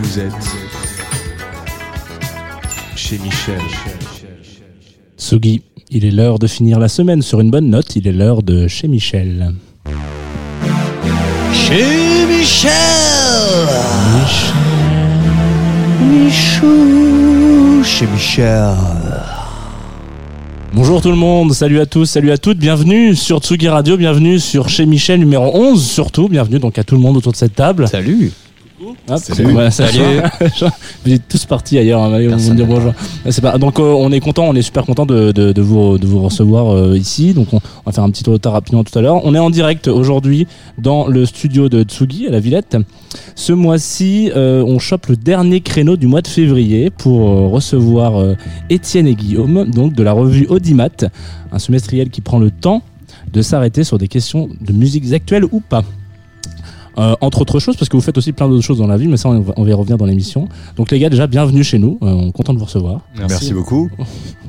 Vous êtes. Chez Michel. Tsugi, il est l'heure de finir la semaine sur une bonne note, il est l'heure de chez Michel. Chez Michel. Michou. Chez Michel. Bonjour tout le monde, salut à tous, salut à toutes, bienvenue sur Tsugi Radio, bienvenue sur chez Michel numéro 11 surtout, bienvenue donc à tout le monde autour de cette table. Salut Hop, Salut. voilà, ça Salut. va. Vous êtes tous partis ailleurs, hein, allez, on va Personne me dire bonjour. C'est pas, donc euh, on est content, on est super content de, de, de vous, de vous recevoir euh, ici. Donc on, on va faire un petit tour de table rapidement tout à l'heure. On est en direct aujourd'hui dans le studio de Tsugi à la Villette. Ce mois-ci, euh, on chope le dernier créneau du mois de février pour euh, recevoir euh, Étienne et Guillaume, donc de la revue Audimat, un semestriel qui prend le temps de s'arrêter sur des questions de musiques actuelles ou pas. Euh, entre autres choses, parce que vous faites aussi plein d'autres choses dans la vie, mais ça, on va, y revenir dans l'émission. Donc, les gars, déjà, bienvenue chez nous. Euh, on est content de vous recevoir. Merci, beaucoup.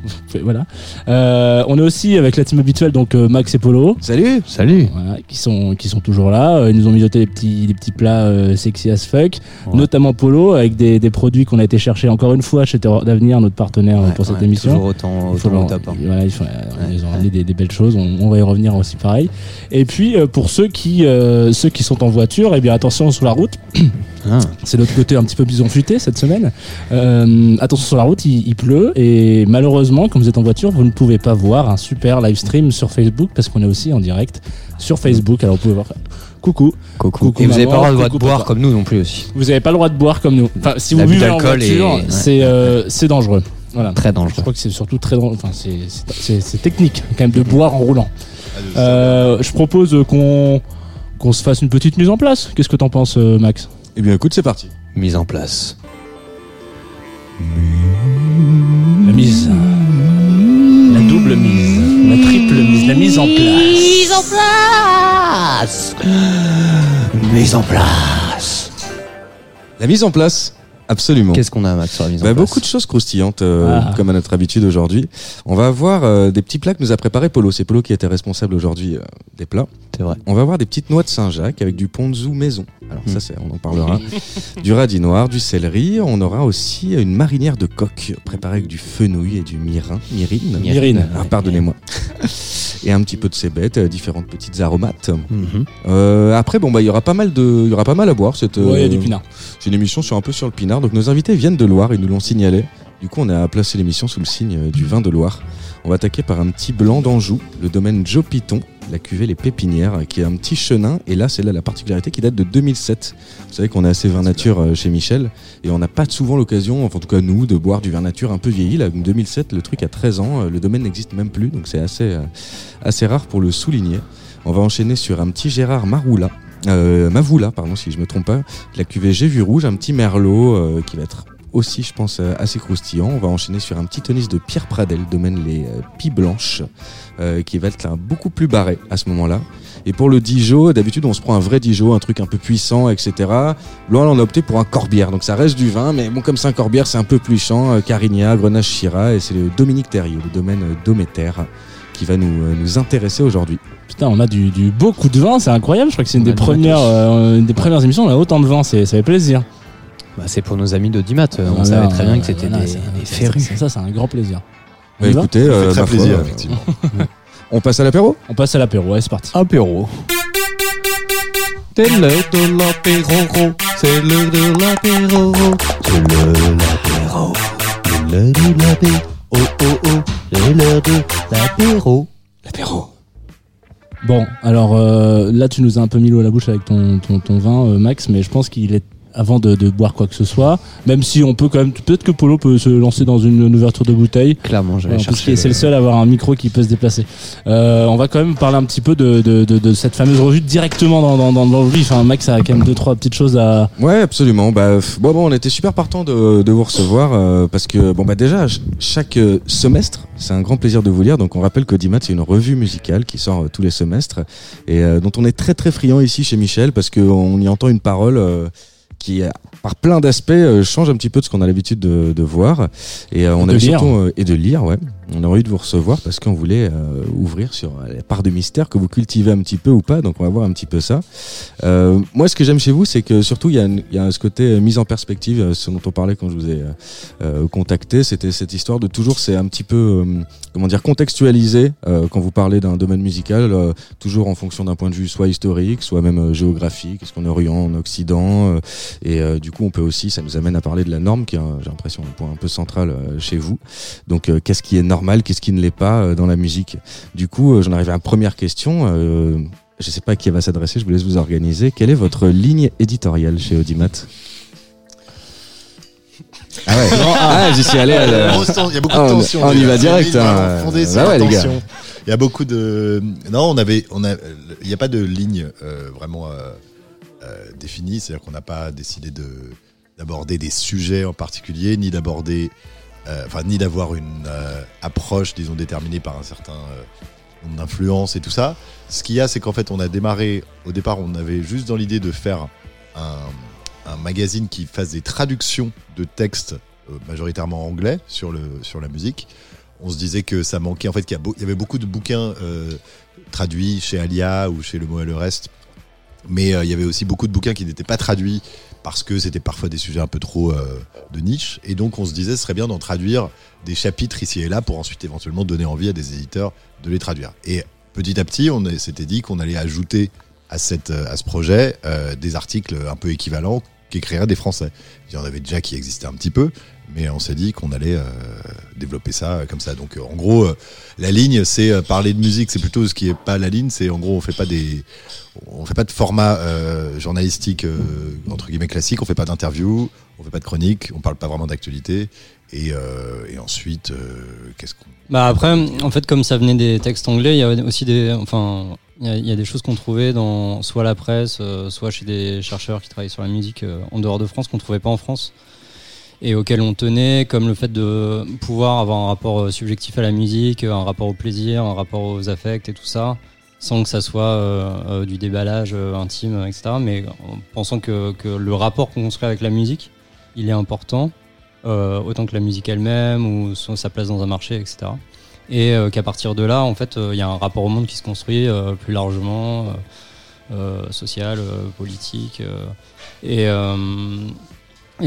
Voilà. Euh, on est aussi avec la team habituelle, donc euh, Max et Polo, Salut. Salut voilà, qui sont qui sont toujours là. Euh, Ils nous ont mijoté des petits des petits plats euh, sexy as fuck, Ouais. notamment Polo avec des, des produits qu'on a été chercher encore une fois chez Terreur d'avenir, notre partenaire pour cette Ouais, émission. Toujours autant, Il faut autant au leur- top. hein. voilà, il faut- Ouais, ils ont ramené des, des belles choses. On, on va y revenir aussi pareil. Et puis euh, pour ceux qui euh, ceux qui sont en voiture, eh bien attention sur la route. Ah. C'est notre côté un petit peu bison futé cette semaine. Euh, attention sur la route, il, il pleut et malheureusement, comme vous êtes en voiture, vous ne pouvez pas voir un super live stream sur Facebook parce qu'on est aussi en direct sur Facebook. Alors vous pouvez voir. Coucou. Coucou. Coucou, Et vous n'avez pas le droit de boire papa. comme nous non plus aussi. Vous n'avez pas le droit de boire comme nous. Enfin, si vous buvez en voiture, c'est euh, c'est dangereux. Voilà. Très Je dangereux. crois que c'est surtout très dangereux. Enfin, c'est- technique quand même de boire en roulant. Euh, je propose qu'on qu'on se fasse une petite mise en place. Qu'est-ce que t'en penses, euh, Max? Eh bien, écoute, c'est parti. Mise en place. La mise. La mise en place. Mise en place Mise en place La mise en place. Absolument. Qu'est-ce qu'on a, Max, sur la mise en Bah, place beaucoup de choses croustillantes, euh, Ah. comme à notre habitude aujourd'hui. On va avoir euh, des petits plats que nous a préparé Polo. C'est Polo qui était responsable aujourd'hui euh, des plats. C'est vrai. On va avoir des petites noix de Saint-Jacques avec du ponzu maison. Alors ça, c'est, on en parlera. du radis noir, du céleri. On aura aussi une marinière de coque préparée avec du fenouil et du mirin. Mirine. Myrine. Ah, pardonnez-moi. et un petit peu de cébette, euh, différentes petites aromates. Mhm. Euh, après, bon, bah, il y aura pas mal de, il y aura pas mal à boire. C'est, Ouais, il y a du pinard. c'est une émission sur un peu sur le pinard. Donc nos invités viennent de Loire, ils nous l'ont signalé. Du coup, on a placé l'émission sous le signe euh, du vin de Loire. On va attaquer par un petit blanc d'Anjou, le domaine Joe Piton, la cuvée Les Pépinières, qui est un petit chenin. Et là, c'est là la particularité qui date de 2007. Vous savez qu'on est assez vin nature euh, chez Michel et on n'a pas souvent l'occasion, enfin, en tout cas nous, de boire du vin nature un peu vieilli. Là, 2007, le truc a 13 ans, euh, le domaine n'existe même plus, donc c'est assez, assez rare pour le souligner. On va enchaîner sur un petit Gérard Maroula. Euh, Mavoula, pardon, si je me trompe pas, la cuvée J'ai vu rouge, un petit merlot euh, qui va être aussi, je pense, euh, assez croustillant. On va enchaîner sur un petit tonis de Pierre Pradel, domaine les euh, Pies Blanches, euh, qui va être là, beaucoup plus barré à ce moment-là. Et pour le Dijon, d'habitude, on se prend un vrai Dijon, un truc un peu puissant, etc. Là, on a opté pour un Corbière. Donc ça reste du vin, mais bon, comme c'est un Corbière, c'est un peu plus champ. Carigna, Grenache, Chira, et c'est le Dominique Terrier, le domaine euh, Dométer, qui va nous, euh, nous intéresser aujourd'hui. Putain, on a du, du beau coup de vin, c'est incroyable. Je crois que c'est une des premières, euh, une des premières émissions. où On a autant de vin, c'est ça fait plaisir. Bah, c'est pour nos amis d'Audimat. euh, On Voilà, savait très bien que c'était voilà, des, des c'est- férus. Ça, c'est un grand plaisir. On Bah, écoutez, Ça fait euh, très ma foi, plaisir, effectivement. on passe à l'apéro On passe à l'apéro, ouais, c'est parti. Apéro. C'est l'heure de l'apéro, c'est l'heure de l'apéro, c'est l'heure de l'apéro, c'est l'heure de l'apéro, oh oh oh, c'est l'heure de l'apéro. L'apéro Bon, alors euh, là, tu nous as un peu mis l'eau à la bouche avec ton, ton, ton vin, euh, Max, mais je pense qu'il est avant de, de boire quoi que ce soit, même si on peut quand même, peut-être que Polo peut se lancer dans une, une ouverture de bouteille. Clairement, j'allais parce chercher. c'est le seul à avoir un micro qui peut se déplacer. Euh, on va quand même parler un petit peu de, de, de, de cette fameuse revue directement dans, dans, dans, dans le vif. Enfin, Max a quand même deux trois petites choses à. Ouais, absolument. Bah, bon, bon, on était super partant de, de vous recevoir euh, parce que bon bah déjà ch- chaque euh, semestre, c'est un grand plaisir de vous lire. Donc on rappelle qu'Audimat c'est une revue musicale qui sort euh, tous les semestres et euh, dont on est très très friand ici chez Michel parce qu'on y entend une parole. Euh, qui euh, par plein d'aspects euh, change un petit peu de ce qu'on a l'habitude de, de voir et euh, on lire. surtout euh, et de lire ouais on a envie de vous recevoir parce qu'on voulait euh, ouvrir sur la part de mystère que vous cultivez un petit peu ou pas. Donc on va voir un petit peu ça. Euh, moi, ce que j'aime chez vous, c'est que surtout il y a, il y a ce côté mise en perspective, ce dont on parlait quand je vous ai contacté. C'était cette histoire de toujours, c'est un petit peu, euh, comment dire, contextualisé euh, quand vous parlez d'un domaine musical, euh, toujours en fonction d'un point de vue soit historique, soit même euh, géographique. Est-ce qu'on est Orient, en Occident euh, Et du coup, on peut aussi, ça nous amène à parler de la norme, qui est, un- j'ai l'impression, un point un peu central euh, chez vous. Donc, euh, qu'est-ce qui est normal, qu'est-ce qui ne l'est pas euh, dans la musique? Du coup, j'en arrive à la première question. Je sais pas à qui elle va s'adresser, je vous laisse vous organiser. Quelle est votre ligne éditoriale chez Audimat? Ah ouais, ah, j'y suis allé. à la- Il y a beaucoup Ah, de on- tension. on y va direct, une hein. fondée Bah la ouais, les gars. tension. Il y a beaucoup de. Non, on avait, on a, il n'y a pas de ligne euh, vraiment euh, euh, définie. C'est-à-dire qu'on n'a pas décidé de d'aborder des sujets en particulier, ni d'aborder, euh, enfin, ni d'avoir une euh, approche, disons, déterminée par un certain nombre d'influences et tout ça. Ce qu'il y a, c'est qu'en fait, on a démarré. Au départ, on avait juste dans l'idée de faire un, magazine qui fasse des traductions de textes majoritairement anglais sur le sur la musique. On se disait que ça manquait. En fait, qu'il y, avait beaucoup de bouquins traduits chez Alia ou chez Le Mot et le Reste, mais euh, il y avait aussi beaucoup de bouquins qui n'étaient pas traduits parce que c'était parfois des sujets un peu trop euh, de niche. Et donc, on se disait, ce serait bien d'en traduire des chapitres ici et là pour ensuite éventuellement donner envie à des éditeurs de les traduire. Et petit à petit, on s'était dit qu'on allait ajouter à, euh, ce projet des articles un peu équivalents qu'écriraient des Français. Il y en avait déjà qui existaient un petit peu, mais on s'est dit qu'on allait euh, développer ça euh, comme ça. Donc euh, en gros, la ligne, c'est parler de musique. C'est plutôt ce qui est pas la ligne. C'est en gros, on fait pas des, on fait pas de format journalistique entre guillemets classique. On fait pas d'interview, on fait pas de chronique, on parle pas vraiment d'actualité. Et, et ensuite, qu'est-ce qu'on Bah après, en fait, comme ça venait des textes anglais, il y avait aussi des, enfin, il y a, des choses qu'on trouvait dans soit la presse, euh, soit chez des chercheurs qui travaillent sur la musique euh, en dehors de France qu'on trouvait pas en France et auxquels on tenait, comme le fait de pouvoir avoir un rapport euh, subjectif à la musique, un rapport au plaisir, un rapport aux affects et tout ça, sans que ça soit du déballage intime, etc. Mais en pensant que, que le rapport qu'on construit avec la musique, il est important, autant que la musique elle-même ou sa place dans un marché, etc. Et euh, qu'à partir de là, en fait, euh, il y a un rapport au monde qui se construit euh, plus largement, social, politique. et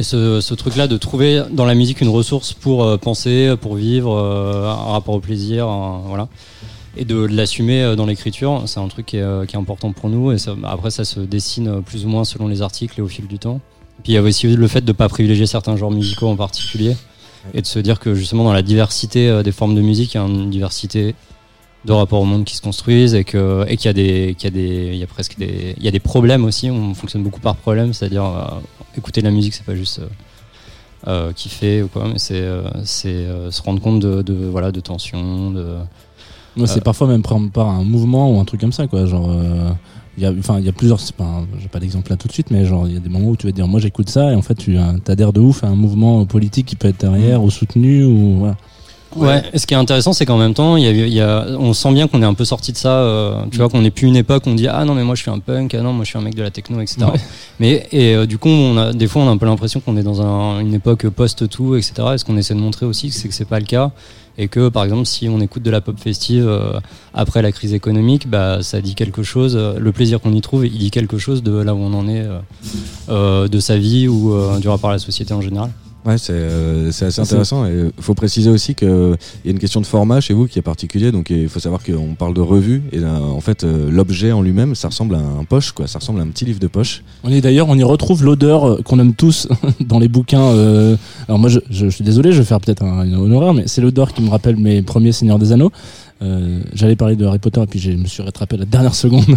ce, truc-là de trouver dans la musique une ressource pour penser, pour vivre, un rapport au plaisir, voilà. Et de l'assumer dans l'écriture, c'est un truc qui est, important pour nous. Et après, ça se dessine plus ou moins selon les articles et au fil du temps. Puis il y a aussi le fait de ne pas privilégier certains genres musicaux en particulier et de se dire que justement dans la diversité euh, des formes de musique, il y a une diversité de rapports au monde qui se construisent et que et qu'il y a des qu'il y a des il y a presque des il y a des problèmes aussi. On fonctionne beaucoup par problème, c'est-à-dire euh, écouter de la musique, c'est pas juste euh, euh, kiffer ou quoi, mais c'est c'est se rendre compte de, de voilà de tension, de c'est parfois même prendre part à un mouvement ou un truc comme ça, quoi. Genre, il y a, enfin, il y a plusieurs. c'est pas J'ai pas d'exemple là tout de suite, mais genre, il y a des moments où tu vas te dire, moi, j'écoute ça, et en fait, tu euh, adhères de ouf à un mouvement politique qui peut être derrière ou soutenu ou voilà. Ouais. Et ce qui est intéressant, c'est qu'en même temps, il y a, y a, on sent bien qu'on est un peu sorti de ça. euh, tu vois, qu'on n'est plus une époque où on dit ah non mais moi je suis un punk, ah non moi je suis un mec de la techno, etc. Ouais. Mais et euh, du coup, on a des fois on a un peu l'impression qu'on est dans un- une époque post tout, etc. Et ce qu'on essaie de montrer aussi, c'est que c'est pas le cas. Et que par exemple, si on écoute de la pop festive euh, après la crise économique, bah ça dit quelque chose. euh, Le plaisir qu'on y trouve, il dit quelque chose de là où on en est, euh, de sa vie ou du rapport à la société en général. Ouais, c'est euh, assez C'est- intéressant. Il faut préciser aussi qu'il y a une question de format chez vous qui est particulier. Donc il faut savoir qu'on parle de revue. Et euh, en fait, euh, l'objet en lui-même, ça ressemble à un poche, quoi. Ça ressemble à un petit livre de poche. On est d'ailleurs, on y retrouve l'odeur euh, qu'on aime tous dans les bouquins. euh, Alors moi, je, je, je suis désolé, je vais faire peut-être un, une horreur, mais c'est l'odeur qui me rappelle mes premiers Seigneurs des Anneaux. Euh, J'allais parler de Harry Potter et puis je me suis rattrapé à la dernière seconde.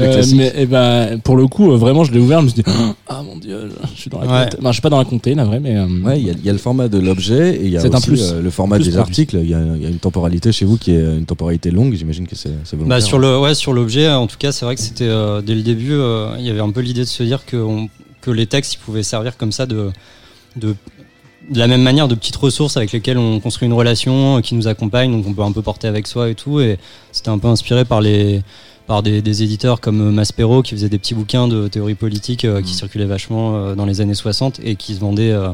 Euh, mais eh ben, pour le coup, euh, vraiment, je l'ai ouvert, je me suis dit, ah mon dieu, je suis dans la Ouais. comté. Enfin, je suis pas dans la comté, la vraie, mais euh, Ouais, il y, a- il y a le format de l'objet et il y a aussi plus. le format Plus des produit. articles. Il y, a, il y a une temporalité chez vous qui est une temporalité longue. J'imagine que c'est volontaire. Bah, sur le ouais sur l'objet en tout cas c'est vrai que c'était euh, dès le début euh, il y avait un peu l'idée de se dire que on- que les textes ils pouvaient servir comme ça de de de la même manière de petites ressources avec lesquelles on construit une relation euh, qui nous accompagne donc on peut un peu porter avec soi et tout et c'était un peu inspiré par les par des, des éditeurs comme euh, Maspero qui faisaient des petits bouquins de théorie politique euh, qui Mhm. circulaient vachement euh, dans les années 60 et qui se vendaient euh,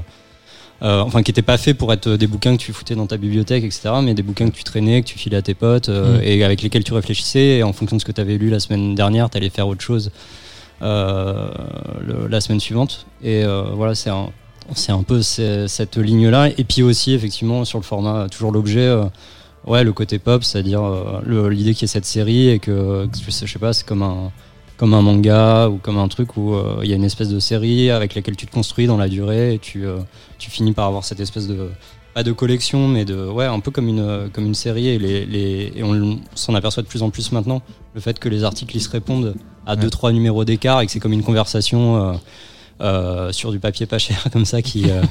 enfin qui étaient pas faits pour être des bouquins que tu foutais dans ta bibliothèque, etc. Mais des bouquins que tu traînais, que tu filais à tes potes Mm. et avec lesquels tu réfléchissais. Et en fonction de ce que tu avais lu la semaine dernière, tu allais faire autre chose le- la semaine suivante. Et voilà, c'est un, c'est un peu cette ligne-là. Et puis aussi, effectivement, sur le format, toujours l'objet. euh, Ouais, le côté pop, c'est-à-dire euh, l'idée qu'il y ait cette série et que, que je sais pas, c'est comme un, comme un manga ou comme un truc où euh, il y a une espèce de série avec laquelle tu te construis dans la durée et tu, euh, tu finis par avoir cette espèce de pas de collection mais de ouais un peu comme une comme une série et les, les et on s'en aperçoit de plus en plus maintenant le fait que les articles ils se répondent à deux trois numéros d'écart et que c'est comme une conversation euh, euh, sur du papier pas cher comme ça qui euh,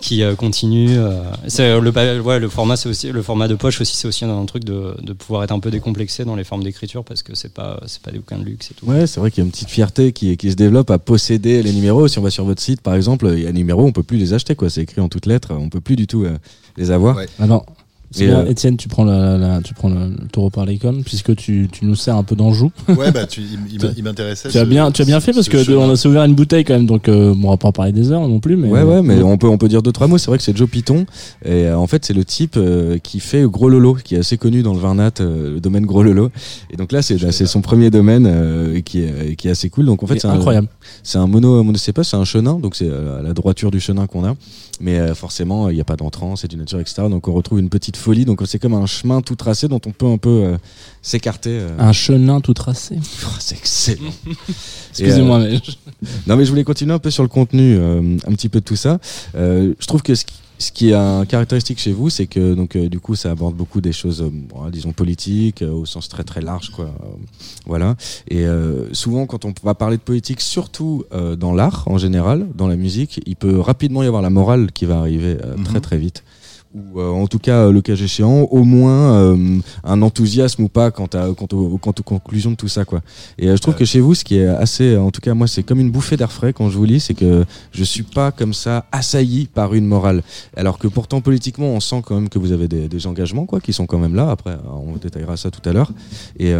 qui euh, continue euh. c'est le pa- ouais, le format c'est aussi le format de poche aussi c'est aussi un truc de, de pouvoir être un peu décomplexé dans les formes d'écriture parce que c'est pas c'est pas des bouquins de luxe et tout Ouais, c'est vrai qu'il y a une petite fierté qui, qui se développe à posséder les numéros. Si on va sur votre site, par exemple, il y a un numéro, on peut plus les acheter, quoi. C'est écrit en toutes lettres, on peut plus du tout euh, les avoir. Ouais. Alors, c'est Et, bien, euh, Étienne, tu prends, la, la- tu prends le, le taureau par les cornes, puisque tu, tu nous sers un peu d'Anjou. Ouais, bah, tu, il, m'intéressait. Tu as bien, tu as bien fait parce ce que de- chemin. on a ouvert une bouteille quand même, donc euh, bon, on va pas en parler des heures non plus, mais. ouais, ouais, mais euh, on peut, on peut dire deux, trois mots. C'est vrai que c'est Joe Piton. Et euh, en fait, c'est le type euh, qui fait Gros Lolo, qui est assez connu dans le vin nat, euh, le domaine Gros Lolo. Et donc là, c'est sais son premier domaine euh, qui, est, qui est assez cool. Donc en fait, c'est c'est un- incroyable. C'est un mono, monocépa, c'est un chenin, donc c'est euh, à la droiture du chenin qu'on a. Mais euh, forcément, il n'y a pas d'entrant, c'est du nature, etc. Donc on retrouve une petite folie. Donc c'est comme un chemin tout tracé dont on peut un peu euh, s'écarter. euh. Un chenin tout tracé. Oh, c'est excellent. Excusez-moi, mais. Non, mais je voulais continuer un peu sur le contenu, euh, un petit peu de tout ça. Euh, je trouve que ce qui, ce qui est un caractéristique chez vous, c'est que donc euh, du coup, ça aborde beaucoup des choses, euh, bon, disons politiques, euh, au sens très très large, quoi. Euh, voilà. Et euh, souvent, quand on va parler de politique, surtout euh, dans l'art en général, dans la musique, il peut rapidement y avoir la morale qui va arriver euh, Mhm. très très vite. Ou euh, en tout cas, euh, le cas échéant, au moins euh, un enthousiasme ou pas quant, à, quant, au- quant aux conclusions de tout ça, quoi. Et euh, je trouve que chez vous, ce qui est assez, en tout cas moi, c'est comme une bouffée d'air frais quand je vous lis, c'est que je suis pas comme ça assailli par une morale. Alors que pourtant politiquement, on sent quand même que vous avez des, des engagements, quoi, qui sont quand même là. Après, on détaillera ça tout à l'heure. Et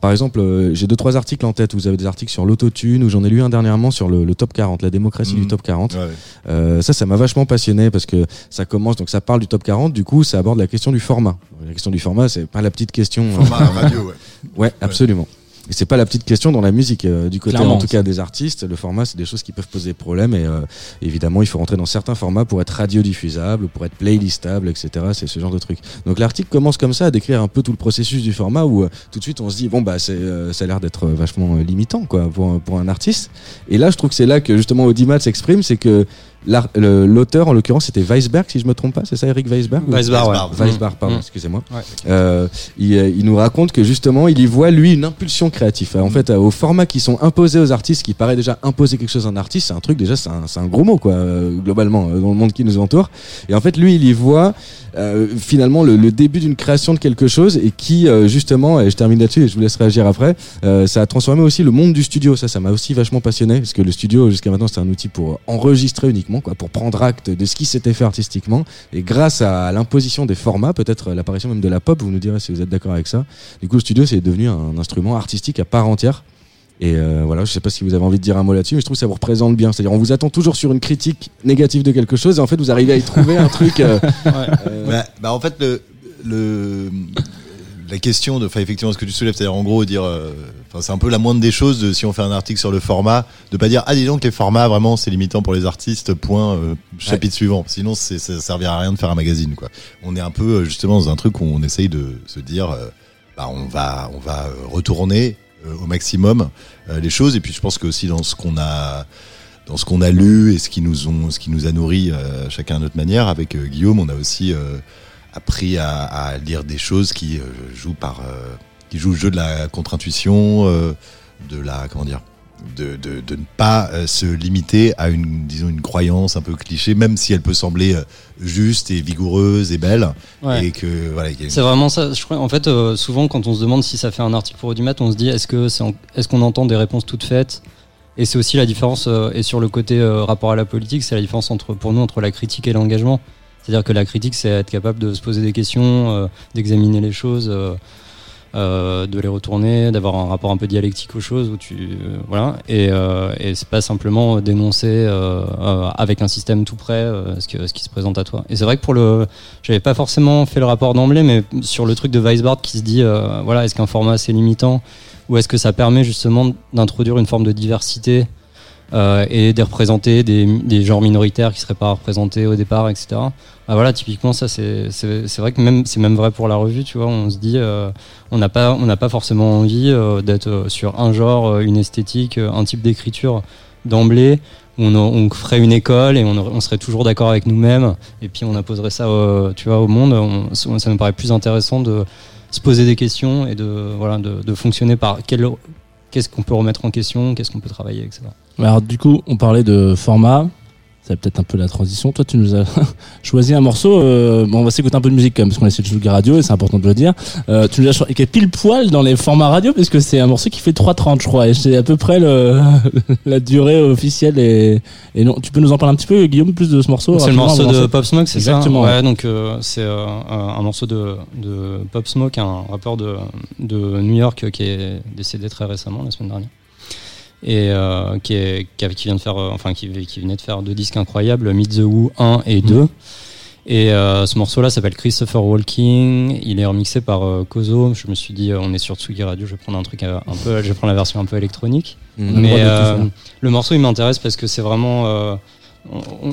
par exemple, j'ai deux trois articles en tête. Vous avez des articles sur l'autotune, ou j'en ai lu un dernièrement sur le, le top 40, la démocratie du top 40. Ouais. Euh, ça, ça m'a vachement passionné parce que ça commence, donc ça parle du top 40, du coup, ça aborde la question du format. La question du format, c'est pas la petite question. euh, Format radio, ouais. Ouais, absolument. Et c'est pas la petite question dans la musique. euh, du côté, Clairement, en tout cas, des artistes, le format, c'est des choses qui peuvent poser problème. Et euh, évidemment, il faut rentrer dans certains formats pour être radiodiffusable, pour être playlistable, etc. C'est ce genre de truc. Donc l'article commence comme ça à décrire un peu tout le processus du format où euh, tout de suite on se dit bon bah c'est euh, ça a l'air d'être vachement limitant quoi pour un- pour un artiste. Et là, je trouve que c'est là que justement Audimat s'exprime, c'est que l'auteur en l'occurrence c'était Weisberg si je me trompe pas, c'est ça Eric Weisberg ou- ouais. Weisbar. Weisbar, pardon, Mm. excusez-moi. Ouais. Euh, il, il nous raconte que justement, il y voit lui une impulsion créative. En fait, euh, au format qui sont imposés aux artistes, qui paraît déjà imposer quelque chose à un artiste, c'est un truc déjà, c'est un, un gros mot quoi, euh, globalement euh, dans le monde qui nous entoure. Et en fait, lui, il y voit euh, finalement le, le début d'une création de quelque chose et qui euh, justement, et je termine là-dessus et je vous laisse réagir après, euh, ça a transformé aussi le monde du studio. Ça, ça m'a aussi vachement passionné parce que le studio jusqu'à maintenant c'était un outil pour enregistrer uniquement, quoi, pour prendre acte de ce qui s'était fait artistiquement. Et grâce à l'imposition des formats, peut-être l'apparition même de la pop, vous nous direz si vous êtes d'accord avec ça. Du coup, le studio c'est devenu un instrument artistique à part entière. Et euh, voilà, je sais pas si vous avez envie de dire un mot là-dessus, mais je trouve que ça vous représente bien. C'est-à-dire, on vous attend toujours sur une critique négative de quelque chose, et en fait, vous arrivez à y trouver un truc. euh, euh, Bah, bah, en fait, le, le, la question de, enfin, effectivement, ce que tu soulèves, c'est-à-dire en gros dire, euh, enfin, c'est un peu la moindre des choses de, si on fait un article sur le format, de pas dire, ah, dis donc, les formats, vraiment, c'est limitant pour les artistes, point, euh, chapitre suivant. Sinon, c'est, ça servira à rien de faire un magazine, quoi. On est un peu, justement, dans un truc où on essaye de se dire, euh, bah, on va, on va retourner au maximum euh, les choses, et puis je pense que aussi dans ce qu'on a, lu et ce qui nous a nourri euh, chacun à notre manière. Avec euh, Guillaume, on a aussi euh, appris à, lire des choses qui euh, jouent par, euh, qui jouent le jeu de la contre-intuition, euh, de la, comment dire, de, de, de ne pas euh, se limiter à une, disons, une croyance un peu cliché, même si elle peut sembler euh, juste et vigoureuse et belle, Ouais. et que voilà, une- C'est vraiment ça. Je crois, en fait, euh, souvent, quand on se demande si ça fait un article pour Audimat, on se dit est-ce que c'est en- est-ce qu'on entend des réponses toutes faites? Et c'est aussi la différence. euh, et sur le côté euh, rapport à la politique, c'est la différence entre pour nous entre la critique et l'engagement. C'est-à-dire que la critique, c'est être capable de se poser des questions, d'examiner les choses. Euh, de les retourner, d'avoir un rapport un peu dialectique aux choses où tu euh, voilà et, euh, et c'est pas simplement dénoncer euh, euh, avec un système tout prêt ce, ce qui se présente à toi. Et c'est vrai que pour le, j'avais pas forcément fait le rapport d'emblée, mais sur le truc de Weisbart qui se dit voilà est-ce qu'un format c'est limitant? Ou est-ce que ça permet justement d'introduire une forme de diversité euh, et de représenter des, genres minoritaires qui seraient pas représentés au départ, etc. Ah, voilà, typiquement ça c'est vrai que même c'est même vrai pour la revue, tu vois. On se dit euh, on n'a pas pas forcément envie euh, d'être sur un genre, une esthétique, un type d'écriture d'emblée. On, on ferait une école et on, serait toujours d'accord avec nous-mêmes et puis on imposerait ça, euh, tu vois, au monde. On- ça me paraît plus intéressant de se poser des questions et de voilà de, de fonctionner par qu'est-ce qu'on peut remettre en question, qu'est-ce qu'on peut travailler, etc. Alors du coup, on parlait de format. C'est peut-être un peu la transition. Toi, tu nous as choisi un morceau. euh, bon, on va s'écouter un peu de musique quand même, parce qu'on essaie de jouer radio et c'est important de le dire. Euh, tu nous as choisi qui est pile poil dans les formats radio, parce que c'est un morceau qui fait 3.30, je crois, et c'est à peu près le, la durée officielle. Et, et non, tu peux nous en parler un petit peu, Guillaume, plus de ce morceau C'est le morceau de Pop Smoke, c'est ça Exactement, Ouais, donc euh, c'est euh, un morceau de, de Pop Smoke, un rappeur de, de New York qui est décédé très récemment, la semaine dernière. Et euh, qui, est, vient de faire, euh, enfin qui, qui venait de faire deux disques incroyables, Meet the Who 1 et 2. Et euh, ce morceau-là s'appelle Christopher Walking. Il est remixé par euh, Kozo. Je me suis dit, on est sur Tsugi Radio, je vais prendre un truc un peu, je vais prendre la version un peu électronique. Mhm. Mais le morceau il m'intéresse parce que c'est vraiment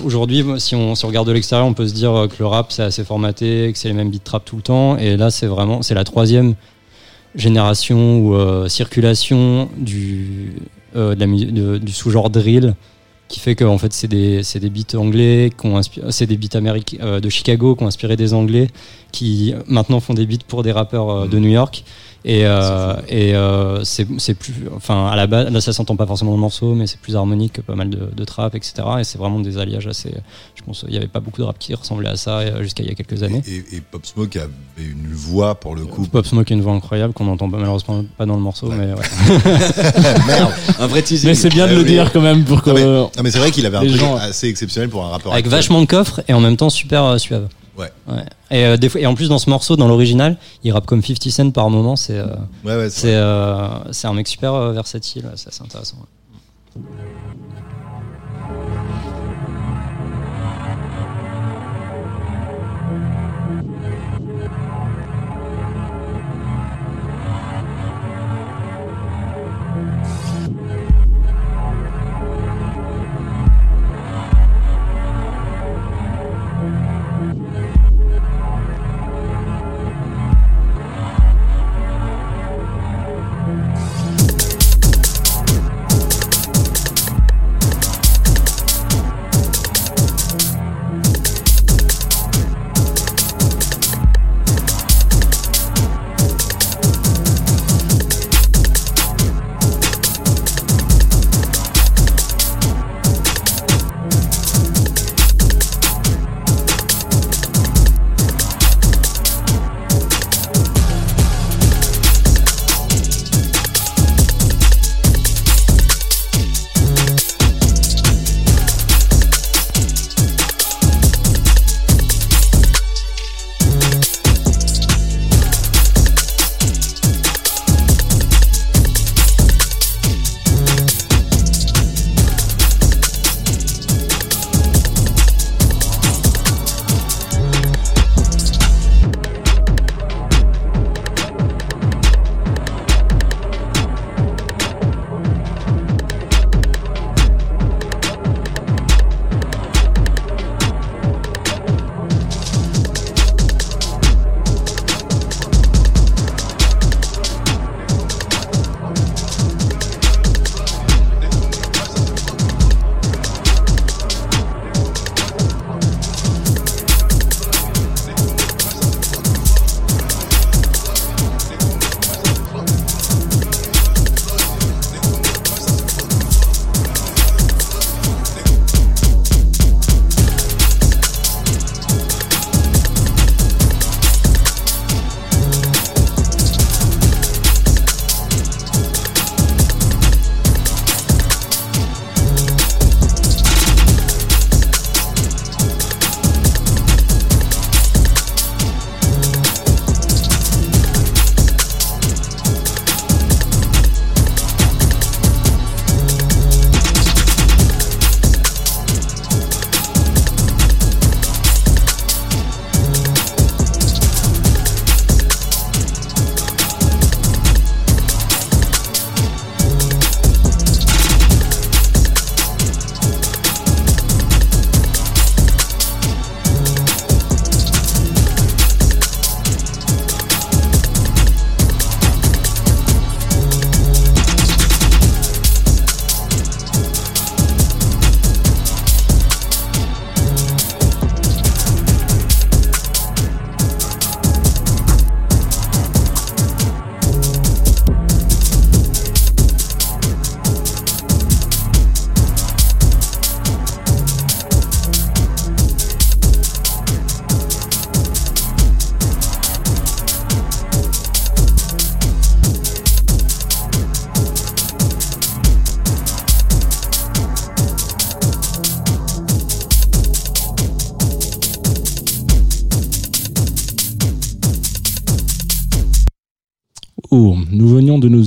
aujourd'hui si on, si on regarde de l'extérieur on peut se dire que le rap c'est assez formaté que c'est les mêmes beats trap tout le temps et là c'est vraiment c'est la troisième génération ou euh, circulation du de la mu- de- du sous-genre drill qui fait que en fait c'est des c'est des beats anglais qui ont inspi- c'est des beats américains euh, de Chicago qui ont inspiré des anglais qui euh, maintenant font des beats pour des rappeurs euh, de New York et euh, et euh, c'est plus enfin à la base là ça s'entend pas forcément dans le morceau mais c'est plus harmonique que pas mal de, de trap etc et c'est vraiment des alliages assez je pense il y avait pas beaucoup de rap qui ressemblaient à ça euh, jusqu'à il y a quelques années Et, et Pop Smoke avait une voix pour le coup. Pop Smoke a une voix incroyable qu'on n'entend pas, malheureusement pas dans le morceau mais ouais. Merde. Un vrai teasing. Mais c'est bien de Eh le dire quand même pour que. Non, mais, c'est vrai qu'il avait un truc gens- assez exceptionnel pour un rappeur. avec actuel. vachement de coffre et en même temps super euh, suave Ouais. Et, euh, des fois, et en plus dans ce morceau dans l'original il rappe comme 50 Cent par moment c'est euh, Ouais, ouais, c'est c'est euh, c'est un mec super euh, versatile ouais, c'est assez intéressant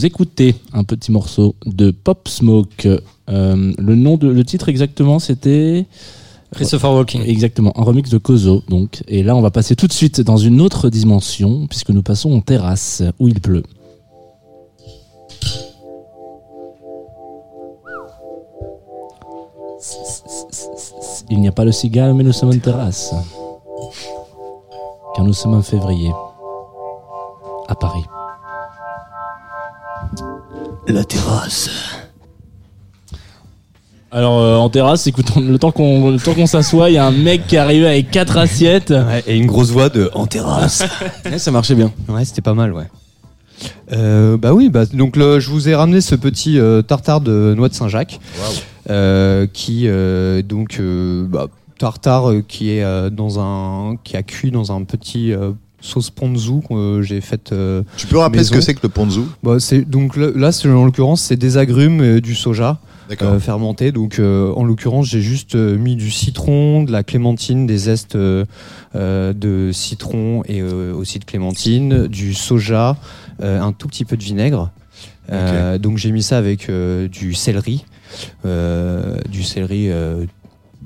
nous écouter un petit morceau de Pop Smoke. Euh, le nom de le titre exactement, c'était Christopher Walking. exactement un remix de Kozo. Donc, et là, on va passer tout de suite dans une autre dimension puisque nous passons en terrasse où il pleut. Il n'y a pas le cigale, mais nous sommes en terrasse. Car nous sommes en février. À Paris. La terrasse. Alors euh, en terrasse, écoute, on- le temps qu'on le temps qu'on s'assoit, il y a un mec qui est arrivé avec quatre assiettes. Ouais, et une grosse voix de en terrasse. Ouais, ça marchait bien. ouais, c'était pas mal, ouais. Euh, bah oui, bah, donc le- je vous ai ramené ce petit euh, tartare de noix de Saint-Jacques, euh, qui euh, donc euh, bah, tartare euh, qui est euh, dans un qui a cuit dans un petit euh, sauce ponzu que euh, j'ai faite. euh, Tu peux rappeler ce que c'est que le ponzu? Bah, c'est donc là, en l'occurrence c'est des agrumes et du soja. Euh, fermenté. Donc, euh, en l'occurrence, j'ai juste euh, mis du citron, de la clémentine, des zestes euh, euh, de citron et euh, aussi de clémentine, du soja, euh, un tout petit peu de vinaigre. Euh, Donc, j'ai mis ça avec euh, du céleri, euh, du céleri.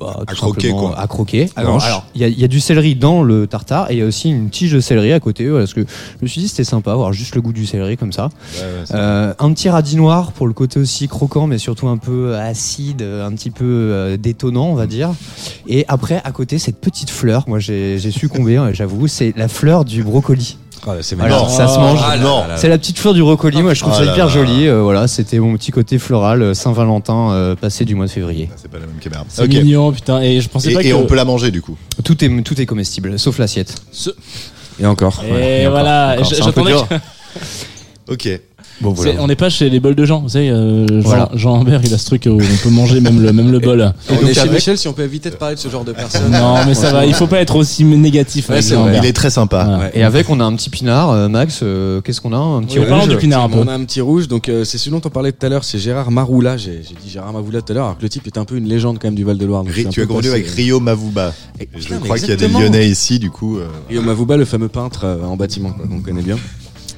Euh, bah, À croquer, quoi. À croquer. Alors, il y, a- il y a du céleri dans le tartare et il y a aussi une tige de céleri à côté. Voilà, parce que je me suis dit c'était sympa, avoir juste le goût du céleri comme ça. Ouais, ouais, c'est- Euh, un petit radis noir pour le côté aussi croquant, mais surtout un peu acide, un petit peu euh, détonnant, on va dire. Et après, à côté, cette petite fleur, moi j'ai j'ai succombé, hein, j'avoue, c'est la fleur du brocoli. Ah, c'est Alors, magnifique. ça se mange. Ah non. C'est la petite fleur du brocoli, moi je trouve Ah ça là hyper là. joli. euh, voilà, c'était mon petit côté floral, euh, Saint-Valentin, euh, passé du mois de février. C'est pas la même caméra. C'est Ok. mignon, putain. Et je pensais Et, pas et que. on peut la manger du coup. Tout est, tout est comestible, sauf l'assiette. Et encore. Et Ouais, et encore, voilà. encore. J- C'est un peu J'attendais. dur. que- Ok. Bon, On n'est pas chez les bols de Jean. Vous savez, euh, Jean, Voilà. Jean Humbert, il a ce truc où on peut manger même le même le bol. On donc est chez avec- Michel, si on peut éviter de parler de ce genre de personnes. Non, mais ça va. Il faut pas être aussi négatif. Ouais, avec Jean. Il est très sympa. Ouais. Ouais. Et avec, on a un petit pinard, euh, Max, euh, qu'est-ce qu'on a Un petit Oui, parlons rouge du pinard un peu. On a un petit rouge, donc euh, c'est celui dont on parlait tout à l'heure, c'est Gérard Maroula. J'ai dit Gérard Maroula tout à l'heure, alors que le type est un peu une légende quand même du Val-de-Loire. tu as passé- avec Rio Mavuba. Et Et je crois qu'il y a des. Lyonnais ici, du coup. Rio Mavuba, le fameux peintre en bâtiment, qu'on connaît bien.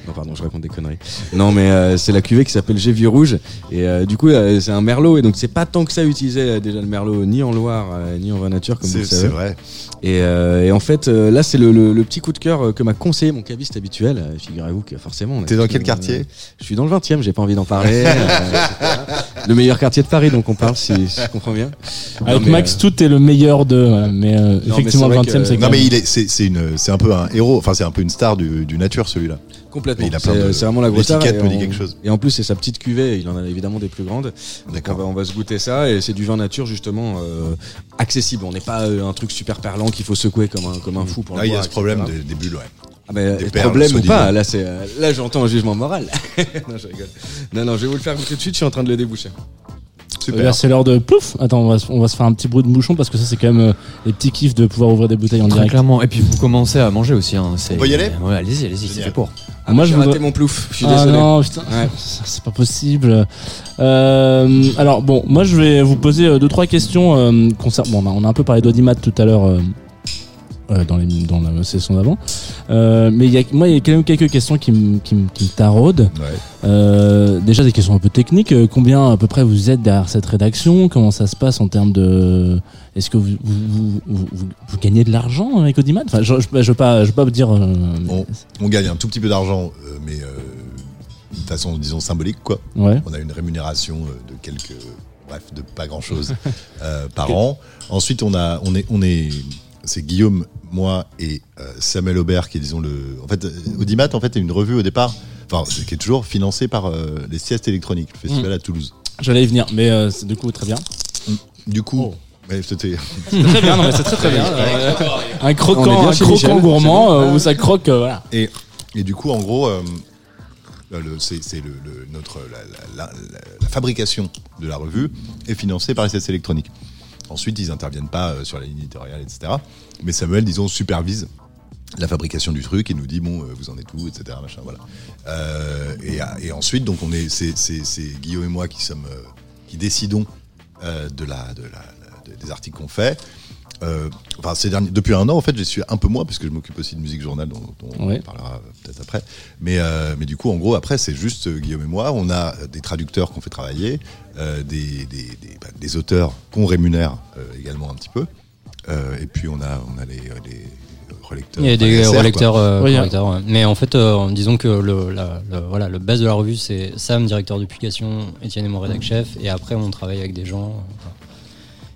Non, pardon, je raconte des conneries. Non, mais euh, c'est la cuvée qui s'appelle vu rouge. Et euh, du coup, euh, c'est un merlot. Et donc, c'est pas tant que ça utilisé euh, déjà le merlot, ni en Loire, euh, ni en vraie nature, comme vous C'est le c'est savez. vrai. Et, euh, et en fait, euh, là, c'est le, le- le petit coup de cœur que m'a conseillé mon caviste habituel. Euh, Figurez-vous que forcément. T'es dans quel euh, quartier? Je suis dans le 20 e j'ai pas envie d'en parler. euh, le meilleur quartier de Paris, donc on parle, si, si je comprends bien. Avec Non, Max, euh, tout est le meilleur de. voilà, Mais euh, mais effectivement, c'est le vrai 20 e c'est Non mais même- il est, c'est, c'est une, c'est un peu un héros. Enfin, c'est un peu une star du, du nature celui-là. Complètement. Plein C'est de- vraiment la grosse l'étiquette et me dit on- quelque chose. Et en plus, c'est sa petite cuvée. Il en a évidemment des plus grandes. On D'accord. va, on va se goûter ça et c'est du vin nature justement euh, accessible. On n'est pas euh, un truc super perlant qu'il faut secouer comme un, comme un fou pour Là, il y a ce problème etc. des, bulles, ouais. Ah bah, perles problème ou pas, là c'est euh, là j'entends un jugement moral. non, je rigole. Non, non, je vais vous le faire goûter tout de suite. Je suis en train de le déboucher. Super. Là, c'est l'heure de plouf. Attends, on va, se- on va se faire un petit bruit de bouchon parce que ça, c'est quand même euh, les petits kiffs de pouvoir ouvrir des bouteilles en Très direct. clairement. Et puis vous commencez à manger aussi. Hein. c'est- On peut y aller Ouais, allez-y, allez-y, c'est fait pour. Ah, Moi, j'ai je raté voudrais- mon plouf. Je suis ah désolé. non, putain, Ouais. c'est pas possible. Euh, alors bon, moi je vais vous poser euh, deux trois questions euh, concernant. Bon, on a, on a un peu parlé d'audimat tout à l'heure euh, dans, les, dans la session d'avant, Euh, mais il y a, moi il y a quand même quelques questions qui me qui qui taraudent. Ouais. Euh, déjà des questions un peu techniques. Combien à peu près vous êtes derrière cette rédaction? Comment ça se passe en termes de Est-ce que vous vous, vous, vous- vous gagnez de l'argent avec Audimat? Enfin, je, je, je veux pas je veux pas vous dire. On, on gagne un tout petit peu d'argent, mais de façon, disons, symbolique, quoi. Ouais. On a une rémunération de quelques, bref, de pas grand chose par an. Ensuite, on a, on est, on est, c'est Guillaume, moi et euh, Samuel Aubert qui est, disons, le, en fait, euh, Audimat, en fait, est une revue au départ, enfin, qui est toujours financée par euh, les siestes électroniques, le festival à Toulouse. J'allais y venir, mais euh, c'est- du coup très bien. Du coup, Oh. ouais, c'était, C'est très bien, non, mais c'est très très bien. Euh, un croquant, bien un chez croquant Michel, gourmand euh, où ça croque, euh, voilà. Et, et du coup, en gros, euh, le- c'est c'est le, le- notre, la, la- la- la- la fabrication de la revue est financée par les siestes électroniques. Ensuite, ils interviennent pas euh, sur la ligne éditoriale, etc. Mais Samuel, disons, supervise la fabrication du truc et nous dit bon, euh, vous en êtes où, etc. Machin, voilà. Euh, et, ensuite, donc, on est, c'est, Guillaume et moi qui sommes, qui décidons de la, de la, de- des articles qu'on fait. Euh, enfin, ces derniers, depuis un an, en fait, j'y suis un peu moins, puisque je m'occupe aussi de musique journal, dont, dont Ouais. on parlera peut-être après. Mais, euh, mais du coup, en gros, après, c'est juste euh, Guillaume et moi. On a euh, des traducteurs qu'on fait travailler, euh, des, des, des, bah, des auteurs qu'on rémunère euh, également un petit peu. Euh, et puis, on a, on a les, les relecteurs. Il y a des relecteurs, euh, Oui, correcteurs, ouais. Mais en fait, euh, disons que le, la, le- voilà, le base de la revue, c'est Sam, directeur de publication, Étienne et mon rédac chef, et après, on travaille avec des gens. enfin,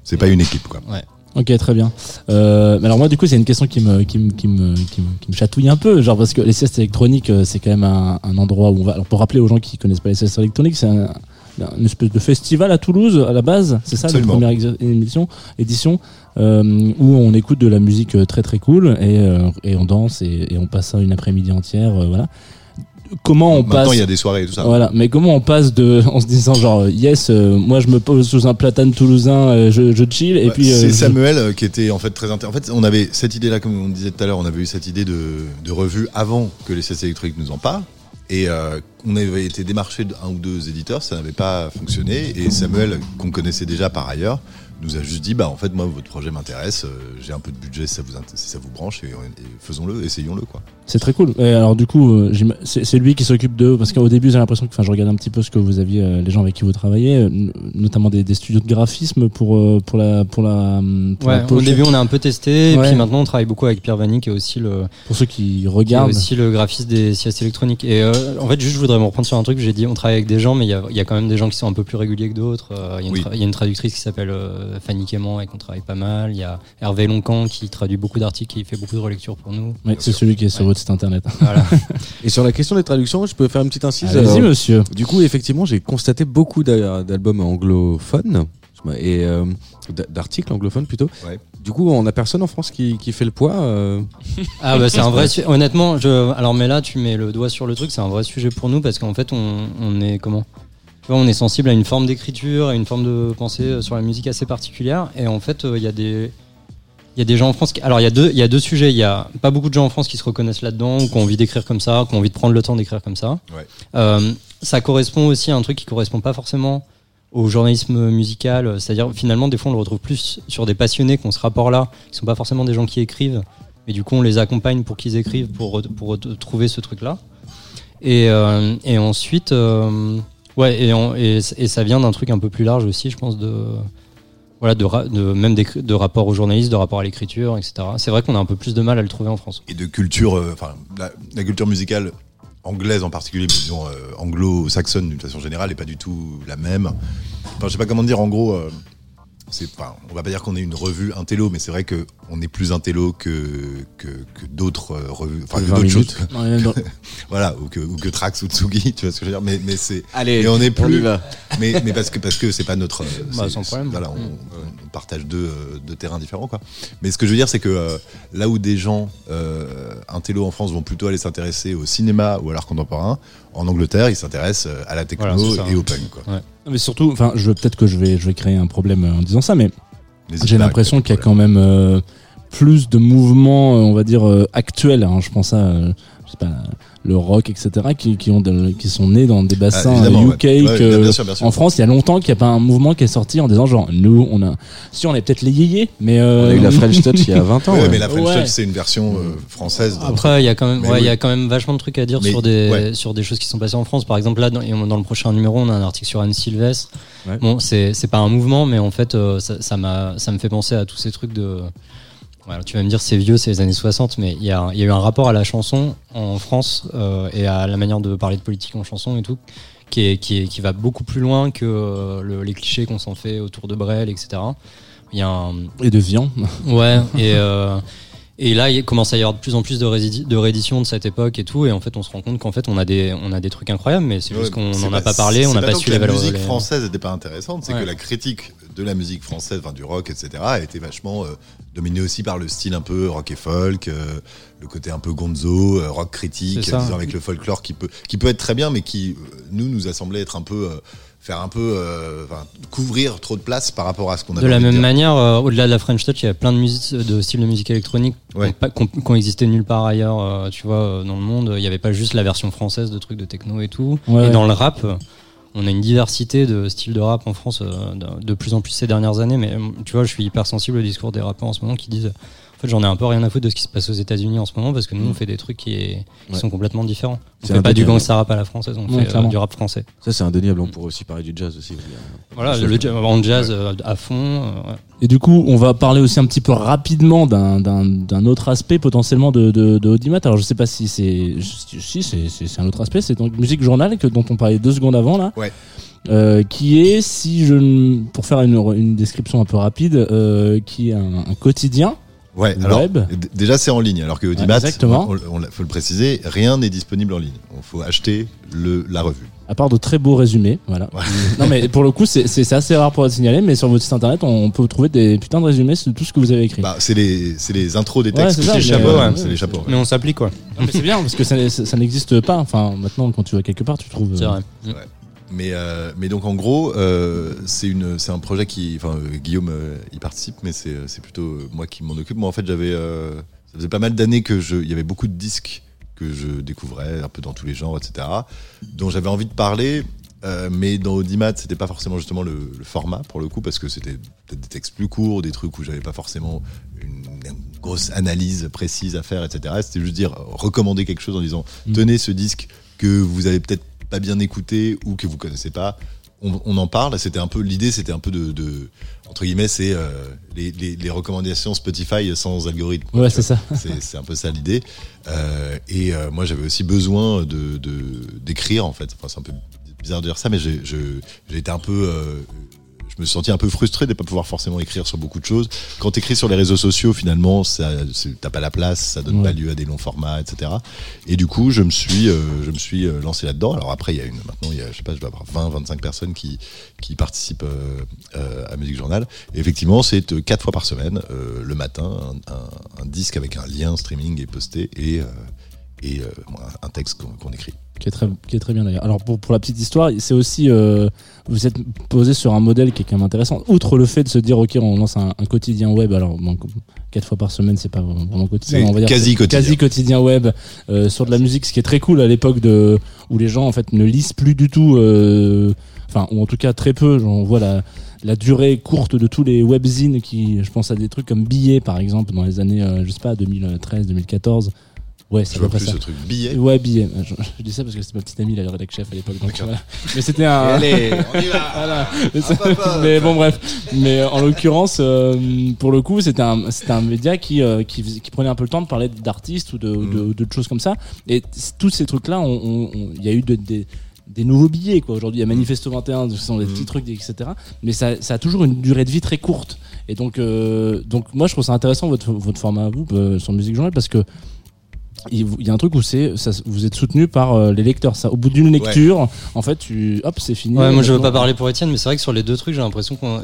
C'est pas une équipe, quoi. Ok, très bien. Euh, mais alors moi, du coup, c'est une question qui me, qui me, qui me, qui me, qui me chatouille un peu, genre parce que les siestes électroniques, euh, c'est quand même un, un endroit où on va. Alors pour rappeler aux gens qui connaissent pas les siestes électroniques, c'est un, une espèce de festival à Toulouse à la base, c'est ça, la première émission, édition, euh, où on écoute de la musique euh, très très cool et, euh, et on danse et, et on passe une après-midi entière, euh, voilà. Comment on Maintenant, passe il y a des soirées et tout ça. Voilà, mais comment on passe de en se disant genre yes, euh, moi je me pose sous un platane toulousain, euh, je, je chill et Ouais, puis euh, c'est je- Samuel euh, qui était en fait très intéressant. En fait, on avait cette idée-là, comme on disait tout à l'heure, on avait eu cette idée de, de revue avant que les CC électroniques nous en parlent. Et euh, on avait été démarché d'un ou deux éditeurs, ça n'avait pas fonctionné. Et Samuel, qu'on connaissait déjà par ailleurs, nous a juste dit bah en fait moi votre projet m'intéresse, euh, j'ai un peu de budget si ça vous si ça vous branche et, et faisons-le, essayons-le quoi. C'est très cool. Et alors du coup, euh, c'est lui qui s'occupe de parce qu'au début j'ai l'impression que, enfin, je regarde un petit peu ce que vous aviez, euh, les gens avec qui vous travaillez, notamment des, des studios de graphisme pour euh, pour la pour la au début, on a un peu testé, et puis maintenant, on travaille beaucoup avec Pierre Vanni, qui est aussi le, pour ceux qui qui est regardent. aussi le graphiste des siestes électroniques. Et euh, en fait, juste, je voudrais me reprendre sur un truc. J'ai dit, on travaille avec des gens, mais il y a, il y a quand même des gens qui sont un peu plus réguliers que d'autres. Euh, Il y, a une Oui. tra- il y a une traductrice qui s'appelle euh, Fanny Quément et qu'on travaille pas mal. Il y a Hervé Loncan qui traduit beaucoup d'articles, qui fait beaucoup de relectures pour nous. C'est celui qui est sur Ouais. votre site internet. Voilà. Et sur la question des traductions, je peux faire une petite incise. Allez-y, Alors, monsieur. Du coup, effectivement, j'ai constaté beaucoup d'a- d'albums anglophones et euh, d'a- d'articles anglophones plutôt. Ouais. Du coup, on a personne en France qui, qui fait le poids. euh, Ah bah c'est un vrai su- honnêtement je alors mais là tu mets le doigt sur le truc c'est un vrai sujet pour nous parce qu'en fait on, on est comment? On est sensible à une forme d'écriture à une forme de pensée euh, sur la musique assez particulière et en fait euh, il y a des il y a des gens en France qui alors il y a deux il y a deux sujets il y a pas beaucoup de gens en France qui se reconnaissent là-dedans ou qui ont envie d'écrire comme ça qui ont envie de prendre le temps d'écrire comme ça Ouais. Euh, ça correspond aussi à un truc qui correspond pas forcément au journalisme musical, c'est-à-dire finalement des fois on le retrouve plus sur des passionnés qui ont ce rapport-là, qui sont pas forcément des gens qui écrivent, mais du coup on les accompagne pour qu'ils écrivent, pour, pour trouver ce truc-là. Et, euh, et ensuite, euh, ouais, et, on- et, ça vient d'un truc un peu plus large aussi, je pense, de voilà, de, de même de rapport aux journalistes, de rapport à l'écriture, etc. C'est vrai qu'on a un peu plus de mal à le trouver en France. et de culture, euh, enfin la, culture musicale anglaise en particulier, mais disons euh, anglo-saxonne d'une façon générale, est pas du tout la même. Enfin, je sais pas comment dire. En gros, euh, enfin, on va pas dire qu'on est une revue intello, mais c'est vrai que on est plus intello que que, que d'autres euh, revues, enfin Que que 20 d'autres choses, Non, voilà, ou que ou que Trax ou Tsugi, tu vois ce que je veux dire. Mais mais c'est Allez, on est plus- y va. mais, mais parce que parce que c'est pas notre Bah, c'est- sans problème. voilà on, Mm. on partage deux, euh, deux terrains différents quoi mais ce que je veux dire c'est que euh, là où des gens euh, intello en France vont plutôt aller s'intéresser au cinéma ou à l'art contemporain en Angleterre ils s'intéressent à la techno Voilà, et au punk quoi mais surtout, enfin, je peut-être que je vais, je vais créer un problème euh, en disant ça, mais j'ai l'impression qu'il y a quand même euh, plus de mouvements, euh, on va dire euh, actuels. hein. je pense à, euh, je sais pas, le rock, etc., qui, qui ont, de- qui sont nés dans des Ah, bassins évidemment, euh, ouais. UK. Ouais, que- bien sûr, bien sûr. En France, il y a longtemps qu'il n'y a pas un mouvement qui est sorti en disant genre nous, on a, si on est peut-être les yéyés, mais euh, On a eu la French Touch il y a 20 ans. Ouais, ouais. mais la French Ouais. Touch c'est une version euh, française de- Après, il y a quand même, il oui. y a quand même vachement de trucs à dire Mais, sur des ouais. sur des choses qui sont passées en France. Par exemple, là, dans, le prochain numéro, on a un article sur Anne Sylvestre. Ouais. Bon, c'est c'est pas un mouvement, mais en fait, euh, ça ça m'a ça me fait penser à tous ces trucs de. Tu vas me dire c'est vieux, c'est les années 60, mais il y a, il y a eu un rapport à la chanson en France euh, et à la manière de parler de politique en chanson et tout, qui, est, qui, est, qui va beaucoup plus loin que euh, le- les clichés qu'on s'en fait autour de Brel, etc. Y a un, et de viande. Ouais, et, euh, et là, il commence à y avoir de plus en plus de, de rééditions de cette époque et tout, et en fait, on se rend compte qu'en fait, on a des, on a des trucs incroyables, mais c'est Ouais, juste qu'on n'en a pas parlé, on n'a pas su les la musique les- française n'était pas intéressante, c'est Ouais. que la critique de la musique française, enfin du rock, etc., a été vachement euh, dominée aussi par le style un peu rock et folk, euh, le côté un peu gonzo, euh, rock critique, disons, avec le folklore qui peut, qui peut être très bien, mais qui nous nous a semblé être un peu faire un peu euh, enfin, couvrir trop de place par rapport à ce qu'on avait De la même dire. manière, euh, au-delà de la French Touch, il y a plein de, musique, de styles de musique électronique Ouais. qui ont existé nulle part ailleurs, euh, tu vois, dans le monde. Il n'y avait pas juste la version française de trucs de techno et tout. Ouais. Et dans le rap, on a une diversité de styles de rap en France euh, de, de plus en plus ces dernières années. Mais tu vois, je suis hyper sensible au discours des rappeurs en ce moment qui disent. En fait, j'en ai un peu rien à foutre de ce qui se passe aux États-Unis en ce moment parce que nous, on fait des trucs qui, est- qui Ouais. sont complètement différents. On C'est fait pas du gangsta rap à la française, on Ouais, fait euh, clairement. du rap français. Ça, c'est indéniable. On pourrait aussi parler du jazz aussi. Voilà, le jazz, en jazz euh, à fond. euh, ouais. Et du coup, on va parler aussi un petit peu rapidement d'un- d'un d'un autre aspect potentiellement de, de, de Audimat. Alors, je sais pas si c'est si c'est c'est- c'est un autre aspect. C'est donc musique journal que dont on parlait deux secondes avant là. Ouais. Euh, qui est, si je ne- pour faire une, une description un peu rapide, euh, qui est un, un quotidien Ouais, alors web. d- déjà c'est en ligne, alors que Audimat, on- faut le préciser, rien n'est disponible en ligne. Il faut acheter le, la revue. À part de très beaux résumés, voilà. Ouais. non mais pour le coup, c'est c'est- c'est assez rare pour être signalé, mais sur votre site internet, on peut trouver des putains de résumés de tout ce que vous avez écrit. Bah, c'est les, c'est les intros des Ouais, textes. c'est les mais- chapeaux, ouais, c'est les chapeaux. ouais. Mais on s'applique quoi. Non, mais c'est bien parce que ça, ça- ça n'existe pas. Enfin, maintenant, quand tu vas quelque part, tu trouves. C'est euh, vrai. Mais, euh, mais donc en gros, euh, c'est un projet qui, enfin euh, Guillaume euh, y participe, mais c'est, plutôt moi qui m'en occupe. Moi en fait, j'avais, ça faisait pas mal d'années que je, il y avait beaucoup de disques que je découvrais un peu dans tous les genres, etc. Dont j'avais envie de parler. mais dans Audimat, c'était pas forcément justement le, le format pour le coup, parce que c'était peut-être des textes plus courts, des trucs où j'avais pas forcément une, une grosse analyse précise à faire, etc. C'était juste dire, recommander quelque chose en disant, Mm. tenez ce disque que vous avez peut-être pas bien écouté ou que vous connaissez pas. On, on en parle. C'était un peu l'idée, c'était un peu de, de entre guillemets, c'est euh, les, les, les recommandations Spotify sans algorithme. quoi, Ouais, c'est ça. C'est un peu ça l'idée. Euh, et euh, moi, j'avais aussi besoin de d'écrire en fait. Enfin, c'est un peu bizarre de dire ça, mais j'ai été un peu je me suis senti un peu frustré de pas pouvoir forcément écrire sur beaucoup de choses. Quand t'écris sur les réseaux sociaux, finalement, t'as pas la place, ça donne Ouais. pas lieu à des longs formats, etc. Et du coup, je me suis, euh, je me suis euh, lancé là-dedans. Alors après, il y a une, maintenant, il y a, je sais pas, je dois avoir 20, 25 personnes qui, qui participent euh, euh, à Musique Journal. Et effectivement, c'est quatre fois par semaine, euh, le matin, un, un- un disque avec un lien streaming est posté et, euh, et euh, un texte qu'on écrit. qui est très, qui est très bien d'ailleurs. Alors pour, pour la petite histoire, c'est aussi euh, vous êtes posé sur un modèle qui est quand même intéressant. Outre le fait de se dire ok, on lance un, un quotidien web. Alors bon, quatre fois par semaine, c'est pas vraiment quotidien. On va dire quasi quotidien. Quasi quotidien web euh, sur de la musique, ce qui est très cool à l'époque de où les gens en fait ne lisent plus du tout. euh, Enfin, ou en tout cas très peu. On voit la la durée courte de tous les webzines qui, je pense à des trucs comme billets par exemple dans les années, je sais pas, 2013, 2014. Ouais, c'est près plus ça. ce truc billet. Ouais, billet. Je, je dis ça parce que c'était ma petite amie, la rédac chef à l'époque. donc voilà. Mais c'était un. Allez, on y va. Voilà. Mais, c'est- Hop, hop, hop. mais bon, bref. Mais en l'occurrence, euh, pour le coup, c'était un, c'était un média qui, euh, qui, qui prenait un peu le temps de parler d'artistes ou de, de, Mm. de choses comme ça. Et tous ces trucs-là, on- on- on- il y a eu de- des des nouveaux billets quoi aujourd'hui il y a Manifesto 21 ce sont des Mm. petits trucs etc mais ça, ça a toujours une durée de vie très courte et donc euh, donc moi je trouve ça intéressant votre votre format à vous euh, sur Musique Journal parce que il y a un truc où c'est vous êtes soutenu par euh, les lecteurs. Ça au bout d'une lecture en fait tu hop c'est fini. Ouais, moi je veux pas parler pour Étienne, mais c'est vrai que sur les deux trucs, j'ai l'impression qu'on,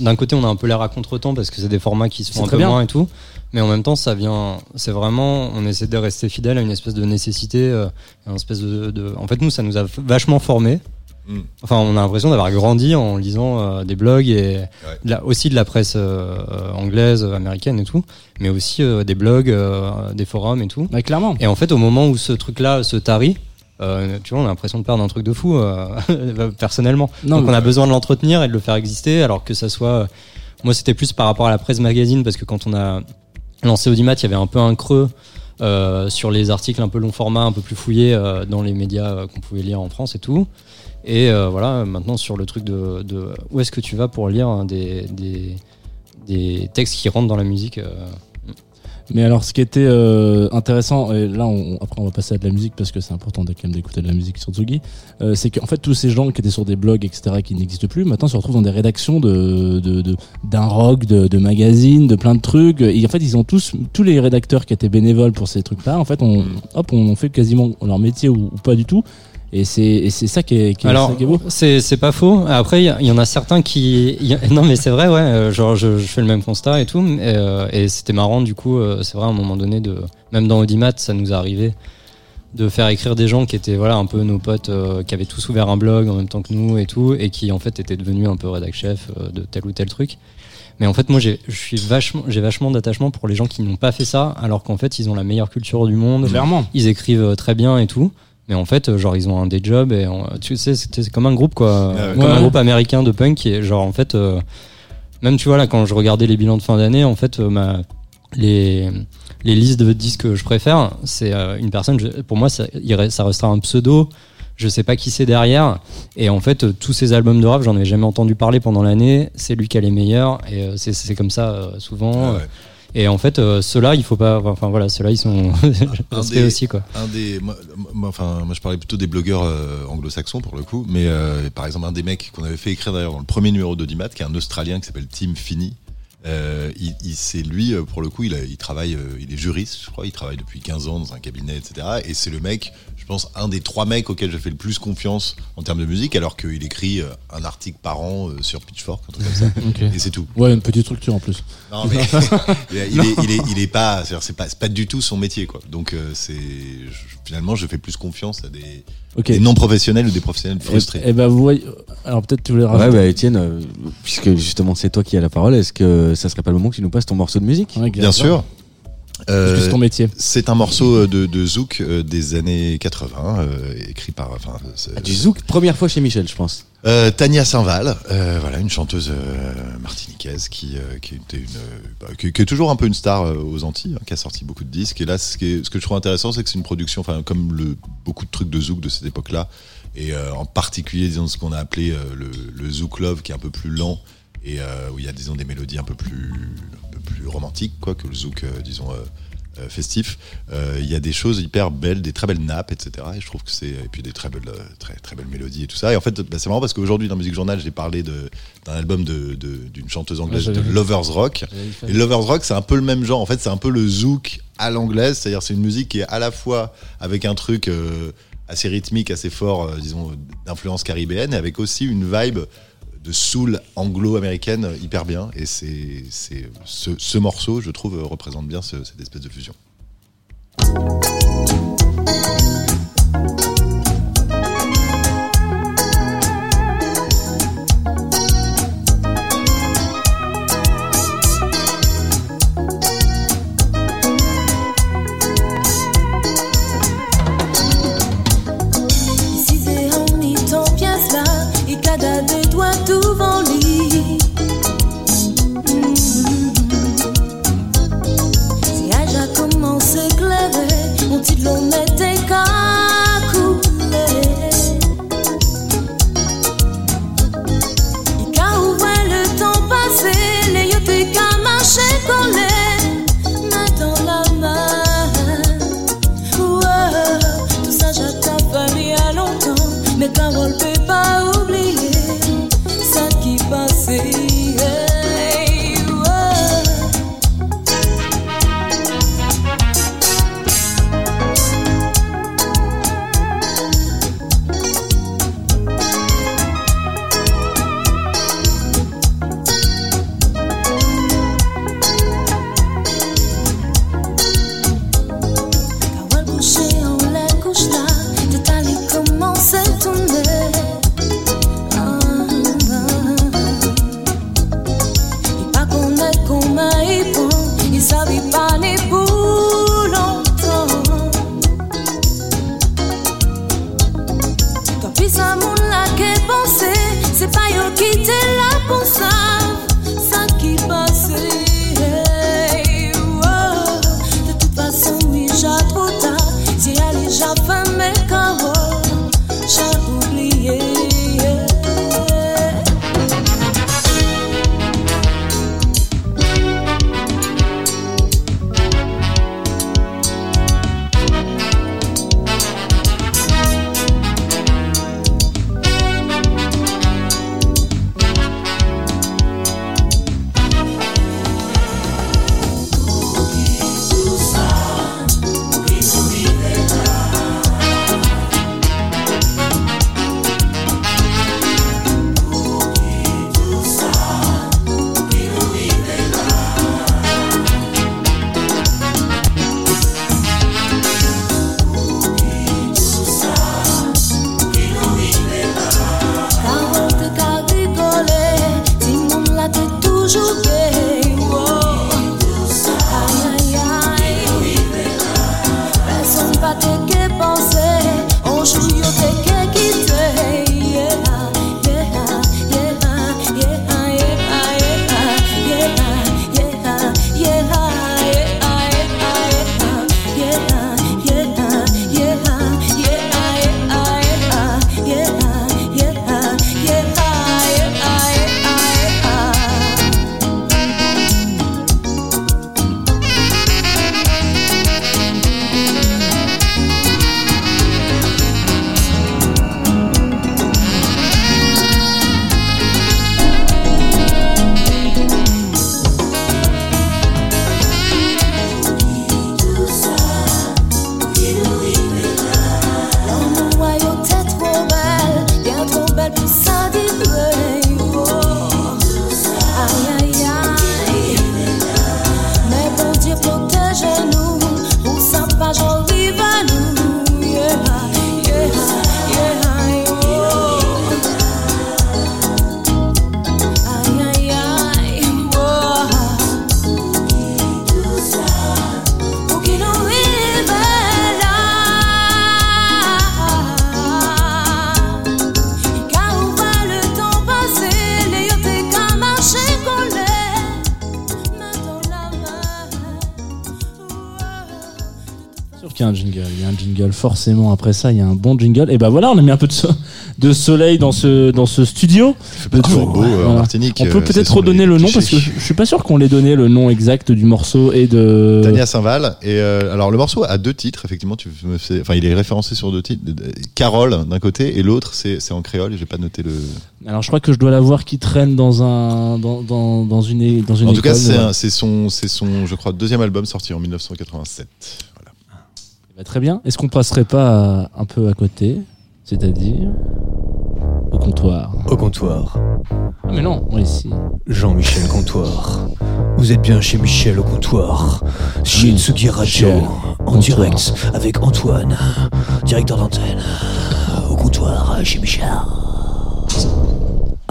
d'un côté, on a un peu l'air à contre-temps parce que c'est des formats qui se font un peu bien. moins et tout, mais en même temps, ça vient, c'est vraiment, on essaie de rester fidèle à une espèce de nécessité, euh, une espèce de, de- en fait, nous, ça nous a vachement formés. Mm. Enfin, on a l'impression d'avoir grandi en lisant euh, des blogs et de la- aussi de la presse euh, anglaise, américaine et tout, mais aussi euh, des blogs, euh, des forums et tout. Ouais, clairement Et en fait, au moment où ce truc-là se tarit, euh, tu vois, on a l'impression de perdre un truc de fou, euh, personnellement. non Donc mais- on a besoin de l'entretenir et de le faire exister, alors que ça soit. euh, Moi, c'était plus par rapport à la presse magazine, parce que quand on a lancé Audimat, il y avait un peu un creux euh, sur les articles un peu long format, un peu plus fouillés euh, dans les médias euh, qu'on pouvait lire en France et tout. Et euh, voilà, maintenant sur le truc de, de où est-ce que tu vas pour lire hein, des, des, des textes qui rentrent dans la musique euh, Mais alors, ce qui était euh, intéressant, et là, on, après, on va passer à de la musique parce que c'est important quand même d'écouter de la musique sur Tsugi, euh, c'est qu'en fait, tous ces gens qui étaient sur des blogs, etc., qui n'existent plus, maintenant se retrouvent dans des rédactions de, de, de- d'un rock, de, de magazines, de plein de trucs. Et en fait, ils ont tous, tous les rédacteurs qui étaient bénévoles pour ces trucs-là, en fait, on, hop, on fait quasiment leur métier ou, ou pas du tout. Et c'est, ça qui est, qui est, Alors, ça qui est beau. c'est c'est pas faux. Après, il y, en a certains qui. il y a- non, mais c'est vrai, ouais. euh, Genre, je, je fais le même constat et tout. mais, euh, et c'était marrant, du coup, euh, c'est vrai, à un moment donné, de même dans Audimat, ça nous est arrivé de faire écrire des gens qui étaient voilà un peu nos potes euh, qui avaient tous ouvert un blog en même temps que nous et tout et qui en fait étaient devenus un peu rédac chef euh, de tel ou tel truc mais en fait moi j'ai je suis vachement j'ai vachement d'attachement pour les gens qui n'ont pas fait ça alors qu'en fait ils ont la meilleure culture du monde Clairement. ils écrivent très bien et tout. Mais en fait, euh, genre, ils ont un day job et on- tu sais, c'est comme un groupe, quoi. Comme Ouais. un groupe américain de punk qui est, genre, en fait, euh, même tu vois, là, quand je regardais les bilans de fin d'année, en fait, euh, ma, les, les listes de disques que je préfère, c'est une personne, je- pour moi, ça, il re- ça restera un pseudo. Je sais pas qui c'est derrière. Et en fait, tous ces albums de rap, j'en avais jamais entendu parler pendant l'année. C'est lui qui a les meilleurs. Et c'est- comme ça souvent. Ouais. Et en fait, euh, ceux-là, il faut pas. Enfin voilà, ceux-là, ils sont Un des- aussi quoi. Un des, moi, moi, enfin, moi, je parlais plutôt des blogueurs euh, anglo-saxons pour le coup, mais euh, par exemple un des mecs qu'on avait fait écrire d'ailleurs dans le premier numéro d'Audimat, qui est un Australien qui s'appelle Tim Finney. Euh, il, il- c'est lui euh, pour le coup, il, a- il travaille, euh, il est juriste, je crois, il travaille depuis 15 ans dans un cabinet, etc. Et c'est le mec, je pense, un des trois mecs auxquels je fais le plus confiance en termes de musique, alors qu'il écrit un article par an euh, sur Pitchfork, un truc comme ça. Et c'est tout. Ouais, une petite structure en plus. Non, mais il, est, il, est, il, est, il est pas, c'est pas, pas du tout son métier, quoi. Donc, euh, c'est, finalement, je fais plus confiance à des, Ok. des non professionnels ou des professionnels Et, frustrés. et ben vous voyez. Alors peut-être tu voulais Ouais, rajouter. bah Étienne, euh, puisque justement c'est toi qui as la parole, est-ce que ça serait pas le moment que tu nous passes ton morceau de musique Ouais, Bien sûr. Euh, ton métier. c'est un morceau de, de Zouk euh, des années 80, euh, écrit par, enfin, Ah, Du zouk, première fois chez Michel, je pense. Euh, Tania Saint-Val, euh, voilà, une chanteuse euh, martiniquaise qui, euh, qui, était une, euh, bah, qui, qui est toujours un peu une star euh, aux Antilles, hein, qui a sorti beaucoup de disques. Et là, ce, qui est- ce que je trouve intéressant, c'est que c'est une production, enfin, comme le, beaucoup de trucs de zouk de cette époque-là, et euh, en particulier, disons, ce qu'on a appelé euh, le, le zouk love, qui est un peu plus lent et euh, où il y a, disons, des mélodies un peu plus, un peu plus romantiques, quoi, que le zouk, euh, disons. euh, festif, Euh, il y a des choses hyper belles, des très belles nappes, etc. Et je trouve que c'est et puis des très belles, très très belles mélodies et tout ça. Et en fait, bah, c'est marrant parce qu'aujourd'hui dans Musique Journal, j'ai parlé d'un album de de- d'une chanteuse anglaise Ouais, de. Lovers Rock. Et Lovers Rock, c'est un peu le même genre. En fait, c'est un peu le zouk à l'anglaise, c'est-à-dire c'est une musique qui est à la fois avec un truc euh, assez rythmique, assez fort, euh, disons d'influence caribéenne, et avec aussi une vibe de soul anglo-américaine hyper bien. Et c'est ce, ce morceau, je trouve, représente bien ce- cette espèce de fusion. Jingle. Forcément. Après ça, il y a un bon jingle. Et ben voilà, on a mis un peu de, so- de soleil dans ce, dans ce studio. Toujours beau euh, en Voilà. Martinique. On peut euh, peut-être redonner le nom parce que je suis pas sûr qu'on l'ait donné le nom exact du morceau et de. Tania Saint-Val. Et euh, alors le morceau a deux titres, effectivement. Tu me fais, enfin, il est référencé sur deux titres. Carole d'un côté et l'autre c'est en créole. Et j'ai pas noté le. Alors je crois que je dois la voir qui traîne dans un dans, dans, dans une dans une En tout cas, c'est son, c'est son, je crois, deuxième album sorti en 1987. Bah, très bien. Est-ce qu'on passerait pas un peu à côté, c'est-à-dire au comptoir? Au comptoir. Ah, Mais non, moi ici. Jean-Michel Comptoir. Vous êtes bien chez Michel au comptoir. Chez Tsugi Radio. En direct avec Antoine. Directeur d'antenne. Au comptoir chez Michel.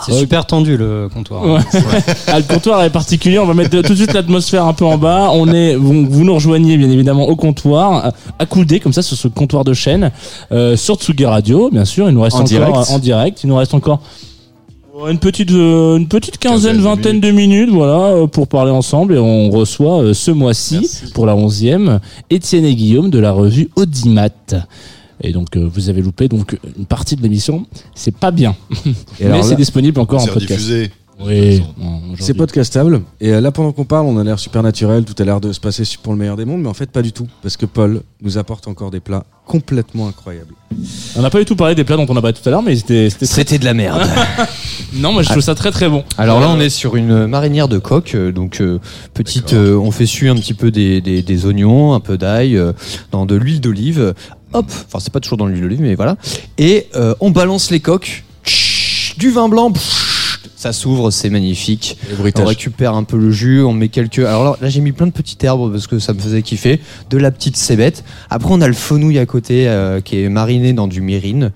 C'est super tendu le comptoir. Ouais. Ah, le comptoir est particulier. On va mettre tout de suite l'atmosphère un peu en bas. On est, vous, vous nous rejoignez bien évidemment au comptoir, à- accoudés comme ça sur ce comptoir de chaîne, euh, sur Tsugi Radio, bien sûr. Il nous reste En encore direct. euh, en direct. Il nous reste encore euh, une petite, euh, une petite quinzaine, Quinzaine de vingtaine de minutes, voilà, euh, pour parler ensemble. Et on reçoit euh, ce mois-ci, pour la onzième, Étienne et Guillaume de la revue Audimat. Et donc euh, vous avez loupé donc une partie de l'émission. C'est pas bien, Et mais c'est disponible encore en C'est podcast. rediffusé. Oui, c'est podcastable. Et euh, là, pendant qu'on parle, on a l'air super naturel. Tout a l'air de se passer pour le meilleur des mondes. Mais en fait, pas du tout. Parce que Paul nous apporte encore des plats complètement incroyables. On n'a pas du tout parlé des plats dont on a parlé tout à l'heure, mais c'était c'était très... De la merde. Non, moi je trouve ça très très bon. Alors là, on est sur une marinière de coque, euh, donc euh, petite. Euh, on fait suer un petit peu des, des, des oignons, un peu d'ail, euh, dans de l'huile d'olive. Hop, enfin c'est pas toujours dans l'huile d'olive, mais voilà. Et euh, on balance les coques, du vin blanc. Ça s'ouvre, c'est magnifique. On récupère un peu le jus, on met quelques. Alors là, là, j'ai mis plein de petites herbes parce que ça me faisait kiffer. De la petite cébette. Après on a le fenouil à côté euh, qui est mariné dans du myrrhine.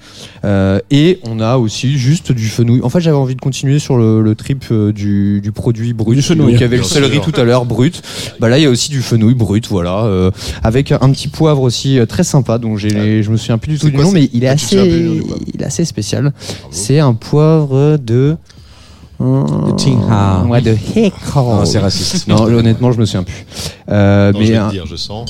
Euh, et on a aussi juste du fenouil. En fait j'avais envie de continuer sur le, le trip euh, du, du produit brut. Du fenouil. Donc il y avait le céleri tout à l'heure brut. Bah là il y a aussi du fenouil brut, voilà. euh, avec un petit poivre aussi très sympa. Donc j'ai, je me souviens plus du tout du quoi, nom, mais il est Ah, assez, il est assez spécial. C'est un poivre de. De Tinghao. Ouais, de. Non, c'est raciste. Non, honnêtement, je me souviens plus. Euh, Non, mais je vais un- te dire, je sens.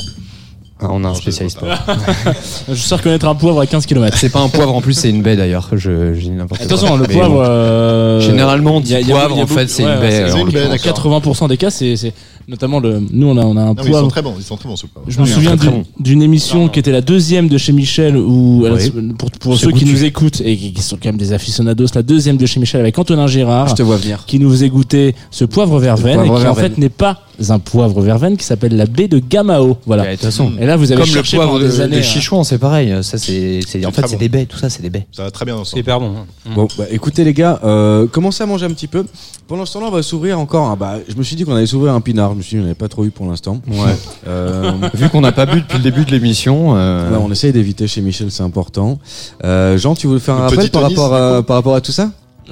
ah, on a un Non, je spécialiste. vois Je sais reconnaître un poivre à 15 km. C'est pas un poivre en plus, c'est une baie d'ailleurs. Je, j'ai dit n'importe quoi. Attention, le Mais poivre. euh, Généralement, on dit il y a- il y a- poivre, il y a en fait, c'est une ouais, baie. c'est euh, une en baie, l'occurrence. d'accord. 80% des cas, c'est c'est notamment le. Nous, on a, on a un Non, mais ils sont poivre. très bons. Ils sont très bons ce poivre. Je me Oui, souviens très, très d'une- bon. d'une émission qui était la deuxième de chez Michel, où Oui. pour, pour C'est ceux qui goûtu. nous écoutent et qui, qui sont quand même des aficionados, la deuxième de chez Michel avec Antonin Gérard, Je te vois venir. qui nous faisait goûter ce poivre verveine, poivre et qui en verveine. fait n'est pas un poivre verveine, qui s'appelle la baie de Gamao. Voilà. Ouais, De toute façon, Et là, vous avez comme le cherché poivre pendant de, des années. de hein. Chichouan, c'est pareil. Ça, c'est, c'est- en C'est fait, très c'est bon. des baies. Tout ça, c'est des baies. Ça va très bien C'est ensemble. hyper bon. hein. Bon, bah, écoutez les gars, euh, commencez à manger un petit peu. Pendant ce temps-là, on va s'ouvrir encore. un- bah, je me suis dit qu'on allait s'ouvrir un pinard. Je me suis dit qu'on n'avait pas trop eu pour l'instant. Ouais. Euh, Vu qu'on n'a pas bu depuis le début de l'émission. euh, ouais, on essaye d'éviter chez Michel, c'est important. Euh, Jean, tu voulais faire un rappel par rapport, à, par rapport à tout ça?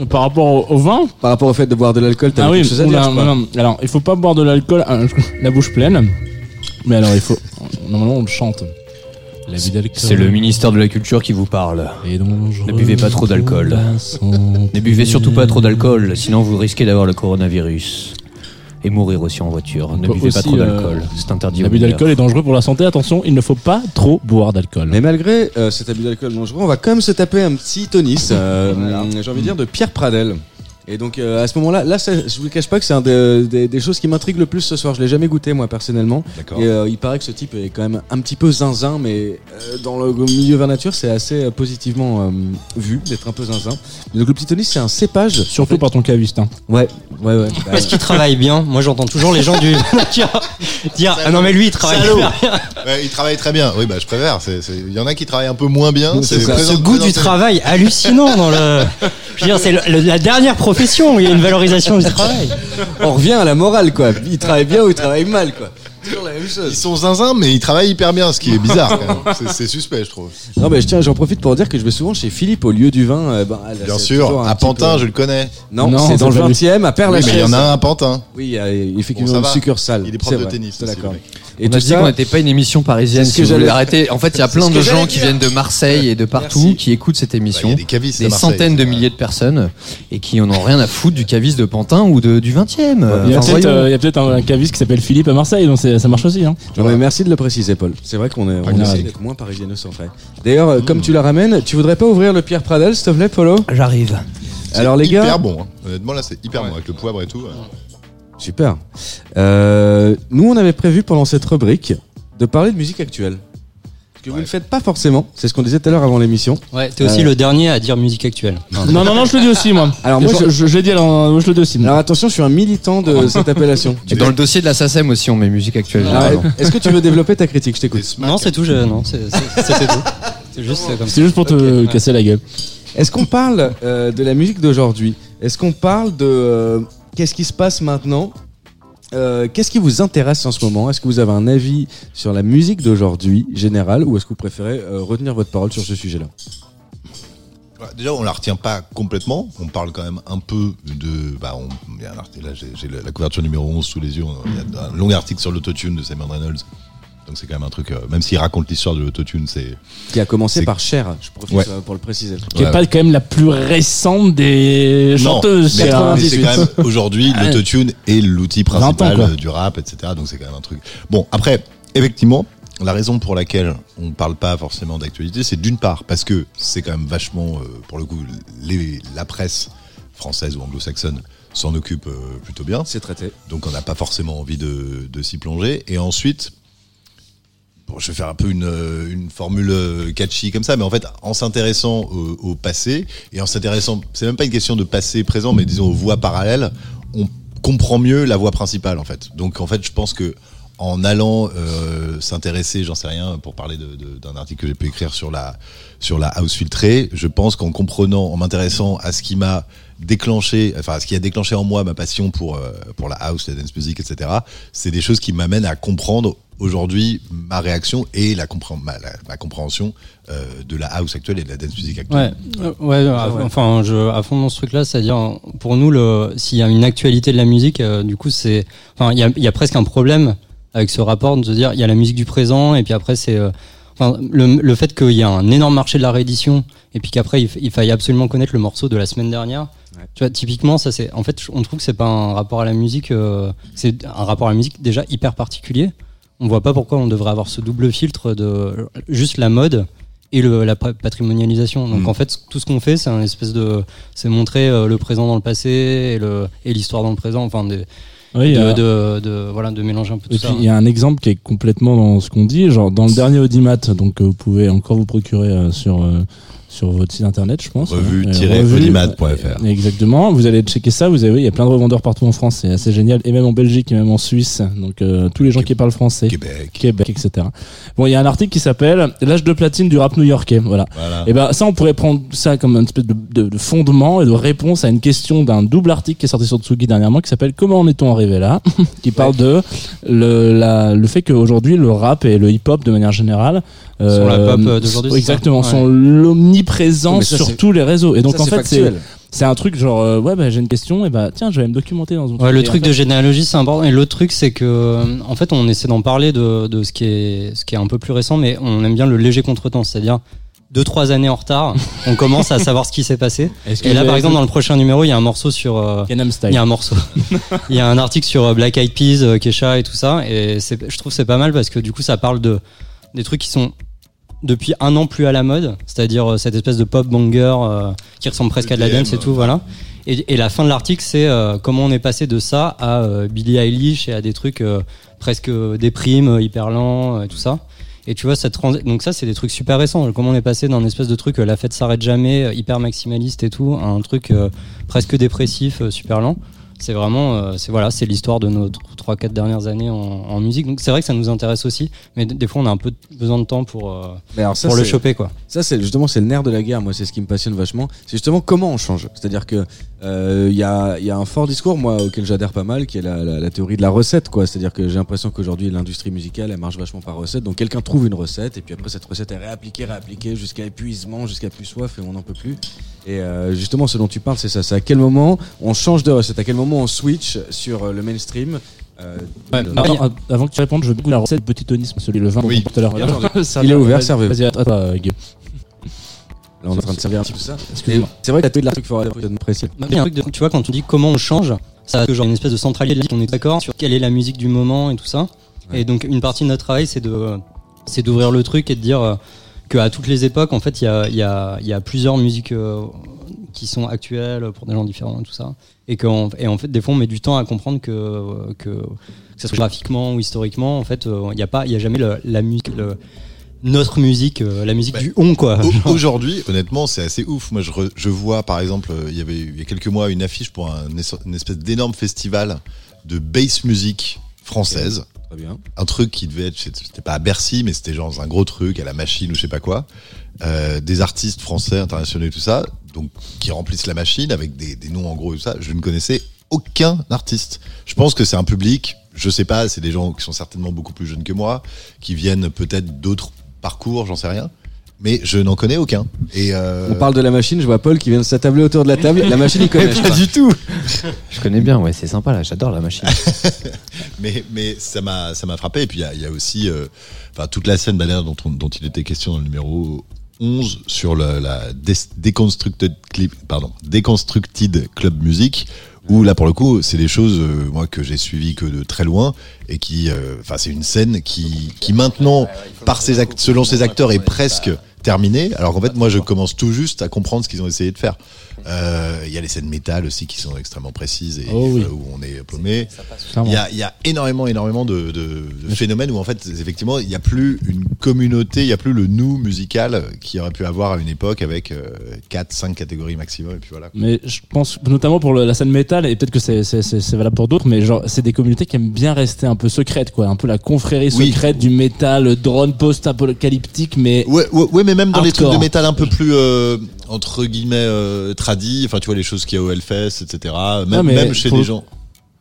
Par rapport au, au vin, Par rapport au fait de boire de l'alcool, t'as Ah oui, quelque chose à dire oula, je crois. non, non. alors il faut pas boire de l'alcool euh, la bouche pleine. Mais alors il faut normalement on le chante. La vie d'alcool c'est le ministère de la Culture qui vous parle. Ne buvez pas trop d'alcool. Ne buvez surtout pas trop d'alcool, sinon vous risquez d'avoir le coronavirus. Et mourir aussi en voiture. Ne Peut buvez pas trop euh, d'alcool. C'est interdit. L'abus d'alcool est dangereux pour la santé. Attention, il ne faut pas trop boire d'alcool. Mais malgré euh, cet abus d'alcool dangereux, on va quand même se taper un petit tonis, euh, j'ai envie de dire, de Pierre Pradel. Et donc euh, à ce moment-là, là, ça, je vous cache pas que c'est un des, des- des choses qui m'intriguent le plus ce soir. Je l'ai jamais goûté moi personnellement. D'accord. Et euh, il paraît que ce type est quand même un petit peu zinzin, mais euh, dans le milieu vers nature, c'est assez euh, positivement euh, vu d'être un peu zinzin. Donc le petit tonis, c'est un cépage. Surtout par ton caviste. hein. Ouais, ouais, ouais. Bah, Parce qu'il travaille bien. Moi, j'entends toujours les gens du dire Ah non, mais lui, il travaille bien. Ouais, il travaille très bien. Oui, bah, je préfère. Il y en a qui travaillent un peu moins bien. C'est Ce goût du travail hallucinant dans le. Je veux dire, c'est la dernière profession il y a une valorisation du travail. on revient à la morale, quoi. Il travaille bien ou il travaille mal, quoi. Ils sont zinzin, mais ils travaillent hyper bien, ce qui est bizarre. C'est- suspect, je trouve. Non, mais je tiens, j'en profite pour dire que je vais souvent chez Philippe au lieu du vin. euh, ben, là, Bien sûr. un À Pantin, peu- je le connais. Non, Non, c'est dans le pas lui. 20 e à Père Oui, mais il y en a un à Pantin. Oui, il effectivement Bon, une succursale. Il est prof de vrai, tennis d'accord. Et dit ça, qu'on n'était pas une émission parisienne. C'est ce Si que j'allais- arrêter. En fait, il y a plein de gens qui viennent de Marseille et de partout Merci. qui écoutent cette Bah, émission. y a des cavistes à des Marseille, centaines de milliers de personnes et qui en ont rien à foutre du caviste de Pantin ou de, du 20 e Il y a peut-être euh, il y a peut-être un, caviste qui s'appelle Philippe à Marseille, donc ça marche aussi. Hein. Non, mais merci de le préciser, Paul. C'est vrai qu'on est, on Pragmatique. essaie d'être moins parisiano-centré. D'ailleurs, euh, comme tu la ramènes, tu voudrais pas ouvrir le Pierre Pradel, s'il te plaît, Polo? J'arrive. C'est Alors, les hyper gars. bon. hein. Honnêtement, là, c'est hyper bon avec le poivre et tout. euh. Super. Euh, nous, on avait prévu pendant cette rubrique de parler de musique actuelle. Que vous ne faites pas forcément, c'est ce qu'on disait tout à l'heure avant l'émission. Ouais, t'es aussi Euh. le dernier à dire musique actuelle. Non, non, non, je le dis aussi, moi. Alors, moi, je, je- je, je l'ai dit, alors, moi, je le dis aussi. Alors attention, je suis un militant de cette appellation. Et dans le dossier de la SACEM aussi, on met musique actuelle. Généralement. Est-ce que tu veux développer ta critique Je t'écoute. Non, c'est tout, je... non, c'est- c'est- c'était tout. C'est juste euh, comme ça. C'est juste pour te Ok, casser la gueule. Est-ce qu'on parle euh, de la musique d'aujourd'hui? Est-ce qu'on parle de euh, qu'est-ce qui se passe maintenant? Euh, Qu'est-ce qui vous intéresse en ce moment? Est-ce que vous avez un avis sur la musique d'aujourd'hui générale ou est-ce que vous préférez euh, retenir votre parole sur ce sujet-là? Ouais, Déjà, on la retient pas complètement. On parle quand même un peu de. Bah, là, j'ai j'ai la couverture numéro 11 sous les yeux. Il y a un long article sur l'autotune de Simon Reynolds. Donc, c'est quand même un truc. euh, même s'il raconte l'histoire de l'autotune, c'est. Qui a commencé par Cher, je profite Ouais. euh, pour le préciser. Qui est Ouais. pas quand même la plus récente des Non, chanteuses. mais- un- mais c'est quand même aujourd'hui l'autotune est l'outil 20 ans, principal du rap, etc. Donc c'est quand même un truc. Bon, après, effectivement, la raison pour laquelle on parle pas forcément d'actualité, c'est d'une part parce que c'est quand même vachement, euh, pour le coup, les, la presse française ou anglo-saxonne s'en occupe euh, plutôt bien. C'est traité. Donc on n'a pas forcément envie de, de s'y plonger. Et ensuite, bon, je vais faire un peu une, euh, formule euh, catchy comme ça, mais en fait, en s'intéressant au, au passé, et en s'intéressant, c'est même pas une question de passé présent, mais disons aux voies parallèles, on comprend mieux la voie principale en fait. Donc en fait, je pense que en allant euh, s'intéresser, j'en sais rien, pour parler de- de- d'un article que j'ai pu écrire sur la sur la house filtrée, je pense qu'en comprenant, en m'intéressant à ce qui m'a déclenché, enfin à ce qui a déclenché en moi ma passion pour euh, pour la house, la dance music, etc. C'est des choses qui m'amènent à comprendre aujourd'hui ma réaction et la, compré- ma, la- ma compréhension euh, de la house actuelle et de la dance music Ouais, actuelle. ouais, à- enfin, je, à fond dans ce truc-là, c'est-à-dire, pour nous, s'il y a une actualité de la musique, euh, du coup, c'est, enfin, il y a, il y a presque un problème avec ce rapport de se dire, il y a la musique du présent, et puis après, c'est, euh, enfin, le, le fait qu'il y a un énorme marché de la réédition, et puis qu'après, il, il faille absolument connaître le morceau de la semaine dernière. Ouais. Tu vois, typiquement, ça c'est, en fait, on trouve que c'est pas un rapport à la musique, euh, c'est un rapport à la musique déjà hyper particulier. On voit pas pourquoi on devrait avoir ce double filtre de juste la mode et le, la pa- patrimonialisation. Donc Mm. en fait, tout ce qu'on fait, c'est un espèce de, c'est montrer euh, le présent dans le passé et l'histoire dans le présent. Enfin, de, Oui, de, euh, de, de- voilà, de mélanger un peu tout Et puis ça. il y a un exemple qui est complètement dans ce qu'on dit, genre dans le dernier Audimat, donc euh, vous pouvez encore vous procurer euh, sur euh, sur votre site internet, je pense. Revue- Euh, tiret revue- audimat.fr. euh, Exactement. Vous allez checker ça. Vous avez, il y a plein de revendeurs partout en France. C'est assez génial, et même en Belgique, et même en Suisse. Donc euh, tous les gens qui parlent français. Québec. Québec, etc. Bon, il y a un article qui s'appelle L'âge de platine du rap new-yorkais. Voilà. Voilà. Et ben ça, on pourrait prendre ça comme une espèce de, de- de fondement et de réponse à une question d'un double article qui est sorti sur Tsugi dernièrement qui s'appelle Comment en est-on arrivé là? Qui parle de le, la, le fait qu'aujourd'hui le rap et le hip-hop de manière générale Sont la pop, euh, d'aujourd'hui, exactement Ouais. sont l'omniprésence ça, sur tous les réseaux. Et donc Ça, en fait c'est c'est un truc genre euh, ouais bah, j'ai une question et bah tiens je vais me documenter dans un Ouais, le truc de généalogie, c'est important. Et l'autre truc, c'est que, euh, en fait, on essaie d'en parler de, de ce qui est, ce qui est un peu plus récent, mais on aime bien le léger contretemps, c'est-à-dire deux trois années en retard, on commence à savoir ce qui s'est passé. Et là, par exemple, dans le prochain numéro, il y a un morceau sur, euh, il y a un morceau, il y a un article sur euh, Black Eyed Peas, euh, Kesha et tout ça, et c'est, je trouve que c'est pas mal parce que du coup, ça parle de des trucs qui sont depuis un an plus à la mode, c'est-à-dire euh, cette espèce de pop banger euh, qui ressemble presque à de la dance et tout, voilà. Et, et la fin de l'article, c'est euh, comment on est passé de ça à euh, Billie Eilish et à des trucs euh, presque déprimes, euh, hyper lents, et tout ça. Et tu vois, cette donc ça, c'est des trucs super récents. Comment on est passé d'un espèce de truc, euh, la fête s'arrête jamais, hyper maximaliste et tout, à un truc euh, presque dépressif, euh, super lent. C'est vraiment, euh, c'est voilà, c'est l'histoire de nos 3-4 dernières années en, en musique. Donc c'est vrai que ça nous intéresse aussi, mais des fois on a un peu besoin de temps pour, euh, Mais alors ça, pour le c'est- choper, quoi. Ça, c'est justement c'est le nerf de la guerre. Moi, c'est ce qui me passionne vachement. C'est justement comment on change. C'est-à-dire que euh, il y, a, il y a un fort discours, moi, auquel j'adhère pas mal, qui est la, la, la théorie de la recette, quoi. C'est-à-dire que j'ai l'impression qu'aujourd'hui, l'industrie musicale, elle marche vachement par recette. Donc, quelqu'un trouve une recette, et puis après, cette recette est réappliquée, réappliquée jusqu'à épuisement, jusqu'à plus soif, et on n'en peut plus. Et euh, justement, ce dont tu parles, c'est ça. C'est à quel moment on change de recette, à quel moment on switch sur euh, le mainstream. Euh, Ouais, Attends, avant que tu répondes, je veux beaucoup la recette petit tonisme, celui le vin Oui. tout à l'heure. Il est ouvert, servez-vous. Vas-y, euh, Guillaume. Là, on est en train de servir un petit peu ça. C'est vrai que la théorie de l'article être précis. Tu vois, quand on dit comment on change, ça a toujours une espèce de centralité, on est d'accord sur quelle est la musique du moment et tout ça. Et donc une partie de notre travail, c'est de, c'est d'ouvrir le truc et de dire euh, qu'à toutes les époques, en fait, il y a, y, a, il y a plusieurs musiques euh, qui sont actuelles pour des gens différents et tout ça. Et, qu'en- et en fait, des fois, on met du temps à comprendre que, que, que ce soit graphiquement ou historiquement, en fait, euh, il n'y a pas, il y a jamais le- la musique, le- notre musique, euh, la musique du on, quoi. Au- Aujourd'hui, honnêtement, c'est assez ouf. Moi, je, re- je vois, par exemple, euh, il y avait il y a quelques mois une affiche pour un, une espèce d'énorme festival de bass music française. Très bien. Un truc qui devait être, c'était pas à Bercy, mais c'était genre un gros truc à la machine ou je sais pas quoi. Euh, des artistes français, internationaux et tout ça, donc qui remplissent la machine avec des, des noms en gros et tout ça. Je ne connaissais aucun artiste. Je pense que c'est un public, je sais pas, c'est des gens qui sont certainement beaucoup plus jeunes que moi, qui viennent peut-être d'autres parcours, j'en sais rien. Mais je n'en connais aucun. Et euh, On parle de la machine, je vois Paul qui vient de s'attabler autour de la table. La machine, il connaît. Pas crois. du tout. Je connais bien, ouais, c'est sympa là, j'adore la machine. mais mais ça m'a ça m'a frappé et puis il y a, il y a aussi euh, enfin toute la scène bannière dont on- dont il était question dans le numéro 11 sur la déconstructed clip pardon club music où là pour le coup c'est des choses euh, moi que j'ai suivies que de très loin et qui euh, enfin c'est une scène qui qui maintenant par ses selon ses acteurs est presque terminée. Alors qu'en fait moi je commence tout juste à comprendre ce qu'ils ont essayé de faire. Euh, il y a les scènes métal aussi qui sont extrêmement précises et Oh oui. euh, où on est paumé il y a, il y a énormément, énormément de, de- de phénomènes où en fait, effectivement, il n'y a plus une communauté, il n'y a plus le nous musical qu'il aurait pu avoir à une époque avec 4, 5 catégories maximum. Et puis voilà. Mais je pense notamment pour le- la scène métal et peut-être que c'est valable pour d'autres, mais genre c'est des communautés qui aiment bien rester un peu secrètes quoi, un peu la confrérie Oui. secrète du métal drone post-apocalyptique, mais Ouais, ouais, ouais, mais même dans les trucs de métal un peu plus, euh, entre guillemets, euh, tradis, enfin, tu vois, les choses qu'il y a au Hellfest, etc. Même, Ah, mais même chez pour des le- gens.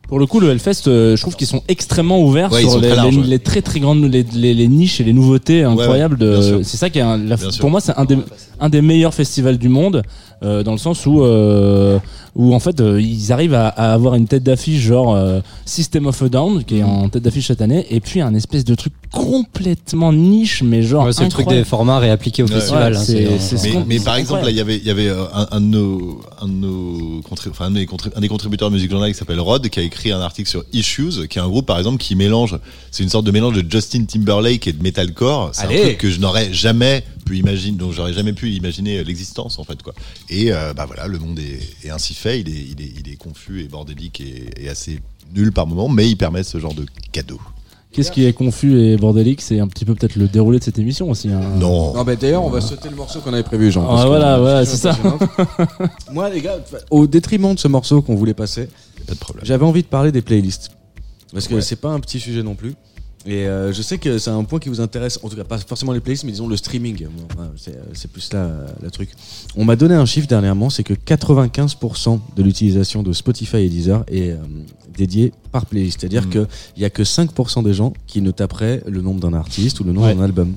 Pour le coup, le Hellfest, euh, je trouve qu'ils sont extrêmement ouverts Ouais, ils sur sont les, très larges, les- ouais. les très très grandes les, les- les niches et les nouveautés incroyables. ouais, bien de sûr. c'est ça qui est un- la- Bien sûr. pour moi c'est un des un des meilleurs festivals du monde euh, dans le sens où euh, où en fait euh, ils arrivent à, à avoir une tête d'affiche genre euh, System of a Down qui est en tête d'affiche cette année et puis un espèce de truc complètement niche mais genre Ouais, c'est le truc des formats réappliqués au festival. ouais, hein, c'est- c'est- c'est- Mais, par c'est exemple, là, il y avait, il y avait un, un de nos, un de nos contrib- enfin, un, des contrib- un des contributeurs de Music Journal qui s'appelle Rod, qui a écrit un article sur Issues, qui est un groupe, par exemple, qui mélange, c'est une sorte de mélange de Justin Timberlake et de metalcore. C'est un truc que je n'aurais jamais pu imaginer, dont j'aurais jamais pu imaginer l'existence, en fait, quoi. Et, euh, bah voilà, le monde est, est ainsi fait, il est, il est, il est confus et bordélique et, et assez nul par moment, mais il permet ce genre de cadeau. Qu'est-ce qui est confus et bordélique? C'est un petit peu peut-être le déroulé de cette émission aussi. hein. Non. Non, bah, d'ailleurs, on va sauter le morceau qu'on avait prévu, Jean. Ah, voilà, voilà, c'est ça. Moi, les gars, au détriment de ce morceau qu'on voulait passer, Pas de problème. j'avais envie de parler des playlists. Parce que Ouais. c'est pas un petit sujet non plus. Et euh, je sais que c'est un point qui vous intéresse, en tout cas pas forcément les playlists, mais disons le streaming. C'est, euh, c'est plus là euh, le truc. On m'a donné un chiffre dernièrement, c'est que 95% de l'utilisation de Spotify et Deezer est euh, dédiée par playlist. C'est-à-dire Mm. qu'il y a que 5% des gens qui ne taperaient le nom d'un artiste ou le nom Ouais. d'un album.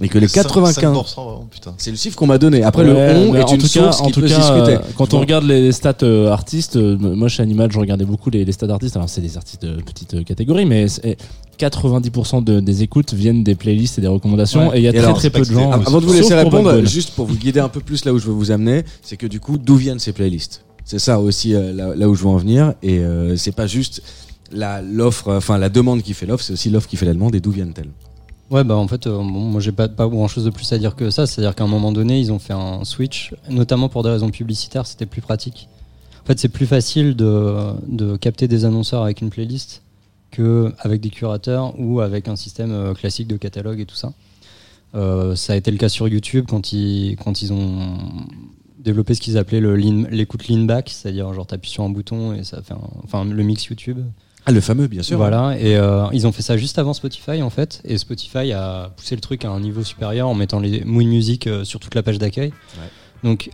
Et que les 95... 5%, vraiment, putain. C'est le chiffre qu'on m'a donné. Après, Ouais, le on est en une tout source cas, en qui tout peut cas, discuter. euh, quand on regarde les stats euh, artistes, euh, moi chez Animal, je regardais beaucoup les, les stats artistes. Alors c'est des artistes de petite catégorie, mais 90% de- des écoutes viennent des playlists et des recommandations. Ouais. Et il y a Et très alors, très peu de gens. c'était- Avant de vous laisser répondre, juste pour vous guider un peu plus là où je veux vous amener, c'est que du coup, d'où viennent ces playlists? C'est ça aussi euh, là, là où je veux en venir. Et euh, c'est pas juste la l'offre, euh, enfin la demande qui fait l'offre, c'est aussi l'offre qui fait la demande. Et d'où viennent-elles? Ouais, bah en fait, euh, bon, moi j'ai pas, pas grand chose de plus à dire que ça. C'est-à-dire qu'à un moment donné, ils ont fait un switch, notamment pour des raisons publicitaires, c'était plus pratique. En fait, c'est plus facile de, de capter des annonceurs avec une playlist que avec des curateurs ou avec un système euh, classique de catalogue et tout ça. Euh, ça a été le cas sur YouTube quand ils, quand ils ont développé ce qu'ils appelaient lean- l'écoute lean back, c'est-à-dire genre t'appuies sur un bouton et ça fait un- enfin le mix YouTube. Ah, le fameux, bien sûr. Voilà, et euh, ils ont fait ça juste avant Spotify en fait, et Spotify a poussé le truc à un niveau supérieur en mettant les Moon Music sur toute la page d'accueil. Donc,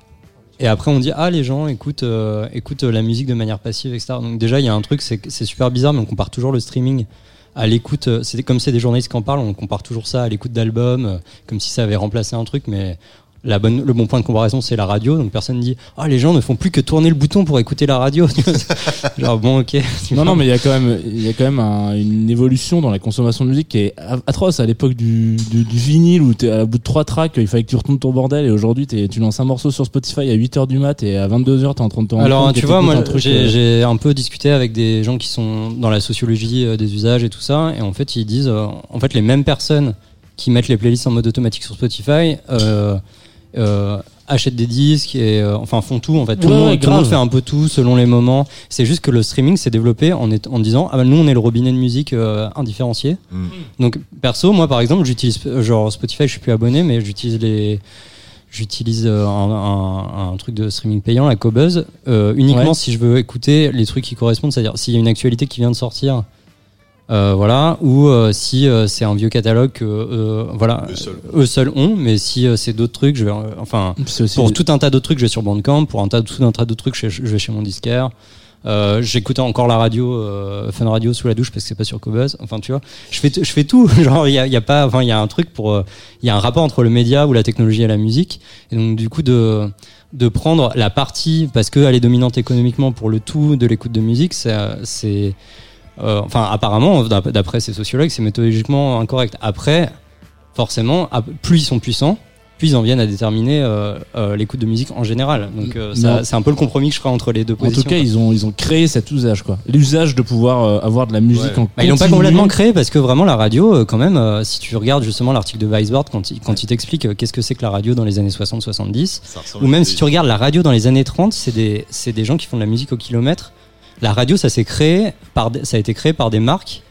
et après on dit ah les gens écoutent, euh, écoutent la musique de manière passive, etc. Donc déjà il y a un truc, c'est c'est super bizarre, mais on compare toujours le streaming à l'écoute. euh, C'est comme c'est des journalistes qui en parlent, on compare toujours ça à l'écoute d'albums, euh, comme si ça avait remplacé un truc, mais la bonne, le bon point de comparaison, c'est la radio. Donc personne dit, ah, les gens ne font plus que tourner le bouton pour écouter la radio. Genre, bon, ok. Non, non, mais il y a quand même, il y a quand même un- une évolution dans la consommation de musique qui est atroce. À l'époque du, du, du vinyle où t'es à bout de trois tracks, il fallait que tu retournes ton bordel et aujourd'hui tu lances un morceau sur Spotify à 8h du mat et à 22h t'es en train de te rendre Alors, compte tu vois, moi, j'ai euh, un peu discuté avec des gens qui sont dans la sociologie euh, des usages et tout ça, et en fait, ils disent, euh, en fait, les mêmes personnes qui mettent les playlists en mode automatique sur Spotify euh, euh, achètent des disques et euh, enfin font tout. En fait, tout, Ouais, le monde, tout le monde fait un peu tout selon les moments. C'est juste que le streaming s'est développé en, est- en disant, ah bah nous, on est le robinet de musique euh, indifférencié. Mm. Donc, perso, moi, par exemple, j'utilise euh, genre Spotify, je suis plus abonné, mais j'utilise les J'utilise un, un- un truc de streaming payant, la Cobuzz, euh, uniquement Ouais. si je veux écouter les trucs qui correspondent, c'est-à-dire s'il y a une actualité qui vient de sortir, euh, voilà, ou euh, si euh, c'est un vieux catalogue que euh, voilà, Eux seuls. eux seuls ont, mais si euh, c'est d'autres trucs, je vais, euh, enfin, pour tout un tas d'autres trucs, je vais sur Bandcamp, pour un tas, tout un tas d'autres trucs, je, je vais chez mon disquaire. Euh, J'écoute encore la radio, euh, Fun Radio sous la douche parce que c'est pas sur Cobuzz. Enfin, tu vois, je fais, je fais tout. Genre, il y a, il y a pas, enfin, il y a un truc pour, euh, il y a un rapport entre le média ou la technologie et la musique. Et donc, du coup, de, de prendre la partie parce qu'elle est dominante économiquement pour le tout de l'écoute de musique, c'est, c'est, euh, enfin, apparemment, d'ap- d'après ces sociologues, c'est méthodologiquement incorrect. Après, forcément, plus ils sont puissants, plus ils en viennent à déterminer euh, euh, l'écoute de musique en général. Donc, euh, c'est un peu le compromis que je ferai entre les deux En positions. tout cas, quoi. ils ont, ils ont créé cet usage, quoi. L'usage de pouvoir euh, avoir de la musique Ouais. en Bah, ils l'ont pas complètement créé parce que vraiment la radio, quand même, euh, si tu regardes justement l'article de Weisbord quand il, quand il t'explique euh, qu'est-ce que c'est que la radio dans les années 60-70, Ça ressemble ou à même si tu regardes la radio dans les années 30, c'est des, c'est des gens qui font de la musique au kilomètre. La radio, ça s'est créé par, ça a été créé par des marques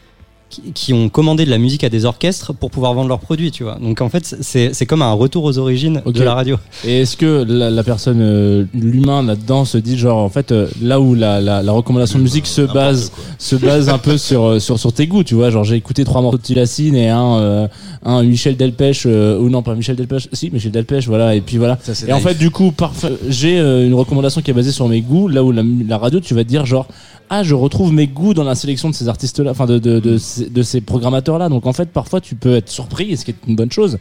qui, qui ont commandé de la musique à des orchestres pour pouvoir vendre leurs produits, tu vois. Donc en fait, c'est, comme un retour aux origines de la radio. Et est-ce que la, la personne, euh, l'humain là-dedans se dit genre en fait euh, là où la, la, la recommandation de musique se base se base un peu sur euh, sur sur tes goûts, tu vois, genre j'ai écouté trois morceaux de Tilacine et un euh, un Michel Delpech euh, ou non pas Michel Delpech, si Michel Delpech, voilà et puis voilà. Ça, Et en fait du coup j'ai euh, une recommandation qui est basée sur mes goûts, là où la, la radio tu vas te dire genre ah je retrouve mes goûts dans la sélection de ces artistes là, enfin de de, de, ces- de ces programmateurs là, donc en fait parfois tu peux être surpris, ce qui est une bonne chose.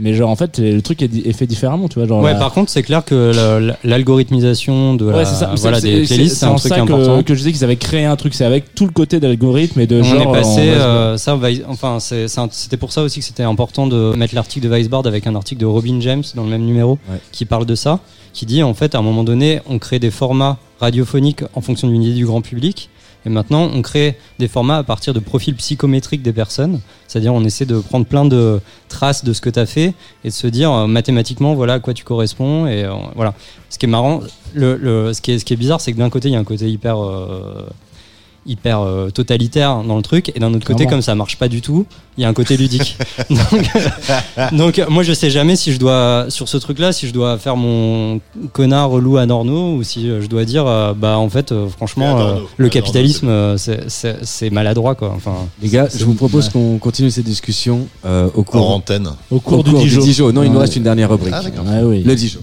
Mais genre en fait le truc est, fait différemment, tu vois genre Ouais, la- par contre, c'est clair que la- la- l'algorithmisation de la, Ouais, c'est ça. voilà, des c'est- playlists, c'est un truc ça important. Que, je disais qu'ils avaient créé un truc, c'est avec tout le côté d'algorithme et de on genre. est passé, on euh, ça, enfin, c'était pour ça aussi que c'était important de mettre l'article de Weisbord avec un article de Robin James dans le même numéro Ouais. qui parle de ça, qui dit en fait à un moment donné, on crée des formats radiophoniques en fonction d'une idée du grand public. Et maintenant, on crée des formats à partir de profils psychométriques des personnes. C'est-à-dire, on essaie de prendre plein de traces de ce que tu as fait et de se dire euh, mathématiquement, voilà à quoi tu corresponds. Et euh, voilà. Ce qui est marrant, le, le- ce, qui est, ce qui est bizarre, c'est que d'un côté, il y a un côté hyper, euh, hyper euh, totalitaire dans le truc. Et d'un autre côté, comme ça marche pas du tout, il y a un côté ludique. donc, donc, moi, je sais jamais si je dois, sur ce truc-là, si je dois faire mon connard relou à Norno ou si euh, je dois dire, euh, bah, en fait, euh, franchement, euh, le capitalisme, euh, c'est- maladroit, quoi. Enfin, Les gars, je vous propose qu'on continue cette discussion euh, au cours, antenne. Au cours au du cours Dijon. Dijon. Non, il nous Ouais. reste une dernière rubrique. Ah. Ouais, oui. Le Dijon.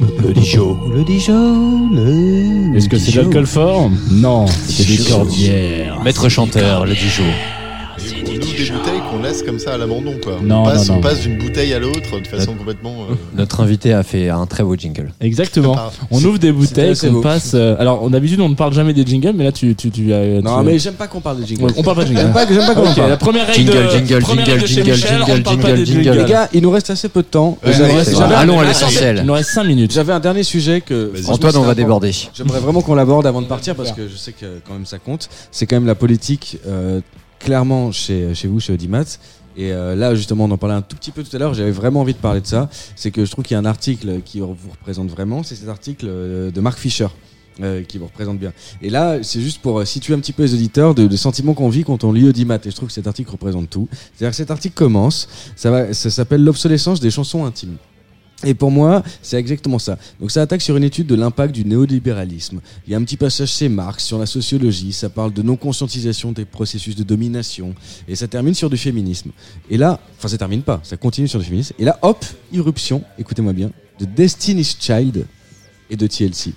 Le Dijon, le Dijon, le. Est-ce que c'est de l'alcool fort Non, c'est des cordières. Maître chanteur, le Dijon. Et on ouvre des bouteilles qu'on laisse comme ça à l'abandon, quoi. Non, on passe, non, non. on passe d'une bouteille à l'autre de façon complètement. euh, Notre invité a fait un très beau jingle. Exactement. Ah, On ouvre des bouteilles qu'on passe. euh, alors, d'habitude, on ne parle jamais des jingles, mais là, tu, tu, tu, as- Non, tu- mais j'aime pas qu'on parle de jingle. Ouais, on parle pas de jingle. J'aime pas, j'aime pas qu'on parle. la première règle Jingle, de, jingle, première jingle, règle de chez jingle, Michel, on jingle, parle pas jingle, des jingle. Les gars, il nous reste assez peu de temps. Allons à Il l'essentiel. nous reste 5 minutes. J'avais un dernier sujet que Antoine, on va déborder. J'aimerais vraiment qu'on l'aborde avant de partir parce que je sais que quand même ça compte. C'est quand même la politique euh, clairement chez, chez vous, chez Audimat. Et euh, là, justement, on en parlait un tout petit peu tout à l'heure. J'avais vraiment envie de parler de ça. C'est que je trouve qu'il y a un article qui vous représente vraiment. C'est cet article euh, de Marc Fischer. euh, qui vous représente bien. Et là, c'est juste pour euh, situer un petit peu les auditeurs de, de sentiments qu'on vit quand on lit Audimat. Et je trouve que cet article représente tout. C'est-à-dire que cet article commence, ça, va, ça s'appelle l'obsolescence des chansons intimes. Et pour moi, c'est exactement ça. Donc ça attaque sur une étude de l'impact du néolibéralisme. Il y a un petit passage chez Marx sur la sociologie, ça parle de non-conscientisation des processus de domination, et ça termine sur du féminisme. Et là, enfin ça termine pas, ça continue sur du féminisme. Et là, hop, irruption, écoutez-moi bien, de Destiny's Child et de TLC.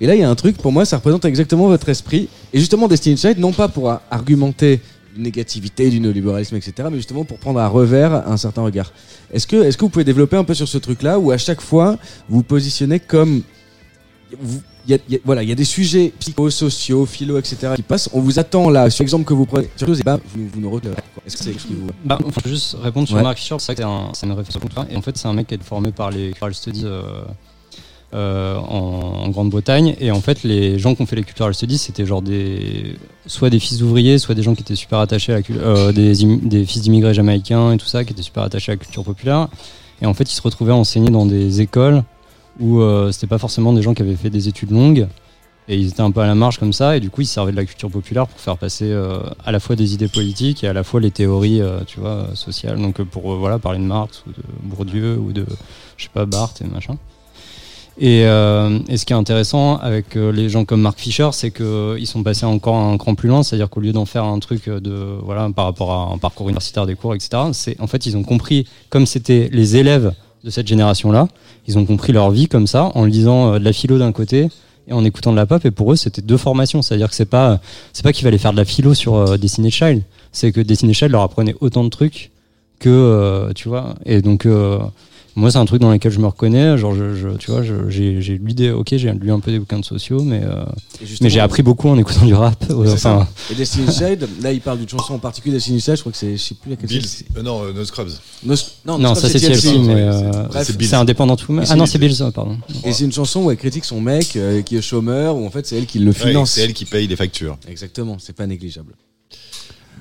Et là, il y a un truc, pour moi, ça représente exactement votre esprit. Et justement, Destiny's Child, non pas pour argumenter négativité, du néolibéralisme, etc. Mais justement pour prendre à revers un certain regard. Est-ce que, est-ce que vous pouvez développer un peu sur ce truc-là où à chaque fois vous vous positionnez comme vous- y a- y a- voilà, il y a des sujets psychosociaux, philo, etc. qui passent. On vous attend là, sur l'exemple que vous prenez, sur et bah, vous, vous nous retenez. Est-ce que c'est vous. Bah, faut juste répondre sur Ouais. Mark Fisher, c'est un- c'est une réflexion Et en fait, c'est un mec qui est formé par les Cultural Studies euh, euh, en, Grande-Bretagne. Et en fait, les gens qui ont fait les Cultural Studies, c'était genre des. soit des fils d'ouvriers, soit des gens qui étaient super attachés à la culture. euh, des, fils d'immigrés jamaïcains et tout ça, qui étaient super attachés à la culture populaire. Et en fait, ils se retrouvaient à enseigner dans des écoles où euh, c'était pas forcément des gens qui avaient fait des études longues. Et ils étaient un peu à la marge comme ça, et du coup ils se servaient de la culture populaire pour faire passer euh, à la fois des idées politiques et à la fois les théories, tu vois, sociales. Donc pour voilà parler de Marx ou de Bourdieu ou de je sais pas Barthes et machin. Et, euh, et ce qui est intéressant avec euh, les gens comme Mark Fisher, c'est qu'ils sont passés encore un cran plus loin, c'est-à-dire qu'au lieu d'en faire un truc de voilà par rapport à un parcours universitaire des cours, etc. C'est en fait ils ont compris comme c'était les élèves de cette génération-là, ils ont compris leur vie comme ça en lisant euh, de la philo d'un côté et en écoutant de la pop. Et pour eux c'était deux formations. C'est à dire que c'est pas c'est pas qu'il fallait faire de la philo sur euh, Destiny's Child. C'est que Destiny's Child leur apprenait autant de trucs que euh, tu vois. Et donc euh, moi c'est un truc dans lequel je me reconnais genre je, je- tu vois j'ai j'ai lu des ok j'ai lu un peu des bouquins de sociaux mais euh, mais j'ai appris beaucoup en écoutant du rap enfin Et Destiny's Child, là il parle d'une chanson en particulier Destiny's Child, je crois que c'est, je sais plus laquelle Bills. c'est. Euh, non, euh, No Scrubs. No, non, non ça c'est TLC mais euh, c'est Bills. c'est indépendant tout ah non c'est Bills pardon Et c'est une chanson où elle critique son mec euh, qui est chômeur, où en fait c'est elle qui le Ouais, finance. c'est elle qui paye les factures. Exactement, c'est pas négligeable.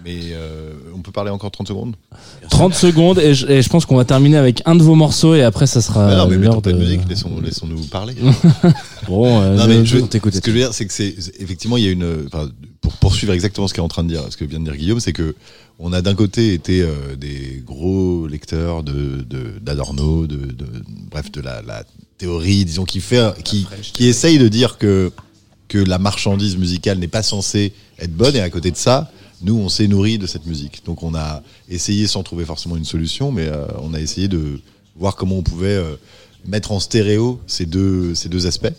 Mais euh, on peut parler encore 30 secondes. 30 secondes et je, et je pense qu'on va terminer avec un de vos morceaux et après ça sera Mais Non, mais mettons de musique, laissons- laissons-nous parler. Bon, euh, Non, mais je, ce que je veux dire, c'est que c'est effectivement il y a une, pour poursuivre exactement ce qu'est en train de dire, ce que vient de dire Guillaume, c'est que on a d'un côté été euh, des gros lecteurs de de- d'Adorno, de, de, bref de la, la théorie, disons qui fait, qui qui essaye de dire que que la marchandise musicale n'est pas censée être bonne et à côté de ça, nous on s'est nourri de cette musique. Donc on a essayé sans trouver forcément une solution, mais euh, on a essayé de voir comment on pouvait euh, mettre en stéréo ces deux ces deux aspects.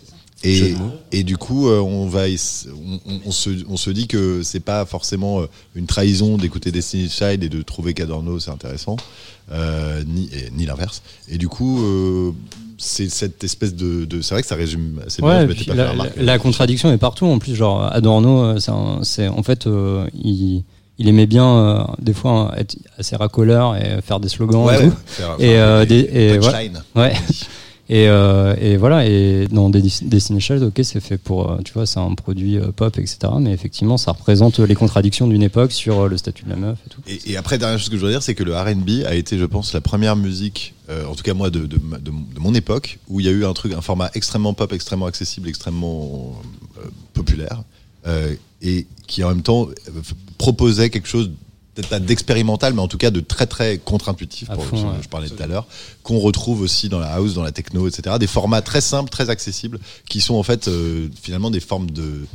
Et, et du coup, euh, on va, on, on- on se, on se dit que c'est pas forcément une trahison d'écouter Destiny's Child et de trouver qu'Adorno c'est intéressant, ni, et- ni l'inverse. Et du coup, c'est cette espèce de, de- c'est vrai que ça résume assez bien. Ouais, je m'étais puis pas fait la, remarquer. la- la contradiction est partout. En plus, genre Adorno, euh, c'est en fait, euh, il, il aimait bien euh, des fois hein, être assez racoleur et faire des slogans Ouais, et ouais, tout. faire- Et, faire euh, des- et punchlines. Ouais. Et, euh, et voilà. Et dans des Destiny Child, ok, c'est fait pour, euh, tu vois, c'est un produit euh, pop, etc. Mais effectivement, ça représente les contradictions d'une époque sur le statut de la meuf et tout. Et, après, dernière chose que je voudrais dire, c'est que le R&B a été, je pense, la première musique, en tout cas moi, de, de, de mon- époque, où il y a eu un truc, un format extrêmement pop, extrêmement accessible, extrêmement populaire, et qui en même temps proposait quelque chose d'expérimental, mais en tout cas de très très contre-intuitif, pour fond, je, ouais. je parlais tout à l'heure, qu'on retrouve aussi dans la house, dans la techno, etc. Des formats très simples, très accessibles, qui sont en fait euh, finalement des formes de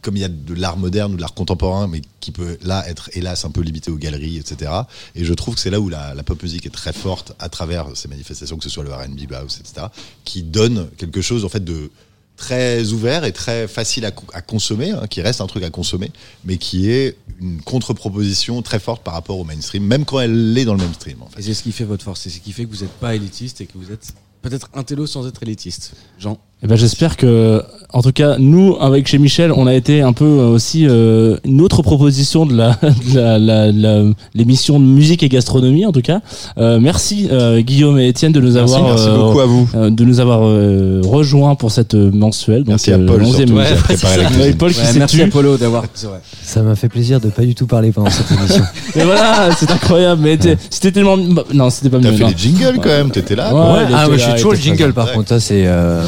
comme il y a de l'art moderne ou de l'art contemporain, mais qui peut là être hélas un peu limité aux galeries, etc. Et je trouve que c'est là où la, la pop musique est très forte à travers ces manifestations, que ce soit le R&B, house, etc., qui donne quelque chose en fait de très ouvert et très facile à, co- à consommer, hein, qui reste un truc à consommer, mais qui est une contre-proposition très forte par rapport au mainstream, même quand elle est dans le mainstream. En Et fait. c'est ce qui fait votre force, c'est ce qui fait que vous n'êtes pas élitiste et que vous êtes peut-être intello sans être élitiste. Jean Eh ben, j'espère que, en tout cas, nous, avec chez Michel, on a été un peu euh, aussi euh, une autre proposition de la, de la, la- la- l'émission de musique et gastronomie, en tout cas. Euh, merci euh, Guillaume et Étienne de nous Merci, avoir merci euh, beaucoup à vous. euh, de nous avoir euh, rejoints pour cette euh, mensuelle. Donc, Merci à Paul, 11e surtout, qui Ouais. Paul qui Ouais, s'est Merci tu. Apollo d'avoir. C'est vrai. Ça m'a fait plaisir de pas du tout parler pendant cette émission. Mais voilà, c'est incroyable. Mais c'était tellement, non, c'était pas T'as mieux. fait non. les jingles quand même, t'étais là. Ouais, ah, moi je suis toujours le jingle par Ouais. contre. Ça, c'est. euh,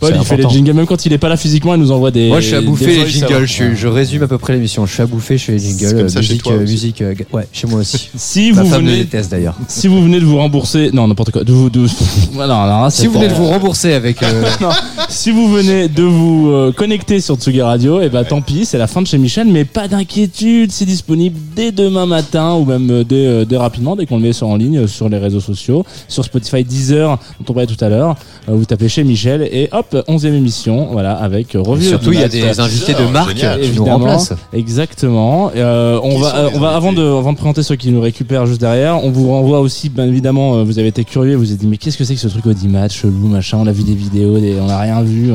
Paul, il fait les jingles, même quand il est pas là physiquement, il nous envoie des. Moi, je suis à bouffer les jingles. Je, résume à peu près l'émission. Je suis à bouffer, je fais les jingles. comme ça chez musique, toi euh, aussi. musique. euh, ouais, chez moi aussi. Si Ma vous femme venez, déteste d'ailleurs. si vous venez de vous rembourser, non n'importe quoi, de vous, de, voilà, alors là, c'est Si vous venez de vous rembourser avec. euh, Non, si vous venez de vous euh, connecter sur Tsugi Radio, et ben tant pis, c'est la fin de chez Michel, mais pas d'inquiétude, c'est disponible dès demain matin ou même euh, dès, euh, dès rapidement, dès qu'on le met sur en ligne euh, sur les réseaux sociaux, sur Spotify, Deezer, dont on parlait tout à l'heure. Euh, vous tapez chez Michel et hop, 11e émission, voilà, avec euh, Et revue. surtout, il y a des invités de Génial. marque qui nous Évidemment. remplacent. Exactement. Euh, on Qui va, euh, on va avant de, avant de présenter ceux qui nous récupèrent juste derrière, on vous renvoie aussi, bien évidemment, euh, vous avez été curieux, vous vous êtes dit mais qu'est-ce que c'est que ce truc Audimat, chelou, machin, on a vu des vidéos, des, on n'a rien vu.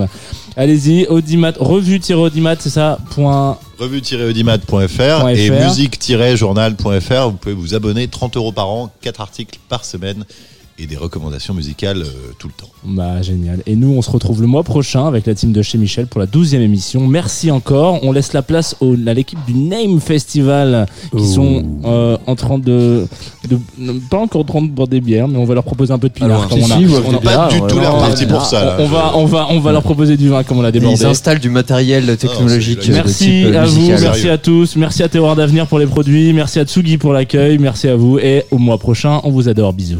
Allez-y, Audimat, revue-audimat, c'est ça, point. revue-audimat.fr et .fr. musique-journal.fr. Vous pouvez vous abonner 30 euros par an, 4 articles par semaine et des recommandations musicales euh, tout le temps. Bah génial. Et nous, on se retrouve le mois prochain avec la team de chez Michel pour la 12e émission. Merci encore. On laisse la place au, à l'équipe du Name Festival qui sont euh, en train de, de, pas encore en train de boire des bières, mais on va leur proposer un peu de pinard. Alors, comme si, on a- si, on a- Pas du ouais, tout ouais, parti pour ça. on va, on va, on va leur proposer du vin comme on l'a débordé. Ils installent du matériel technologique. c'est- de Merci type, euh, à vous, musical. merci à tous, merci à Théoard d'Avenir pour les produits, merci à Tsugi pour l'accueil, merci à vous et au mois prochain, on vous adore, bisous.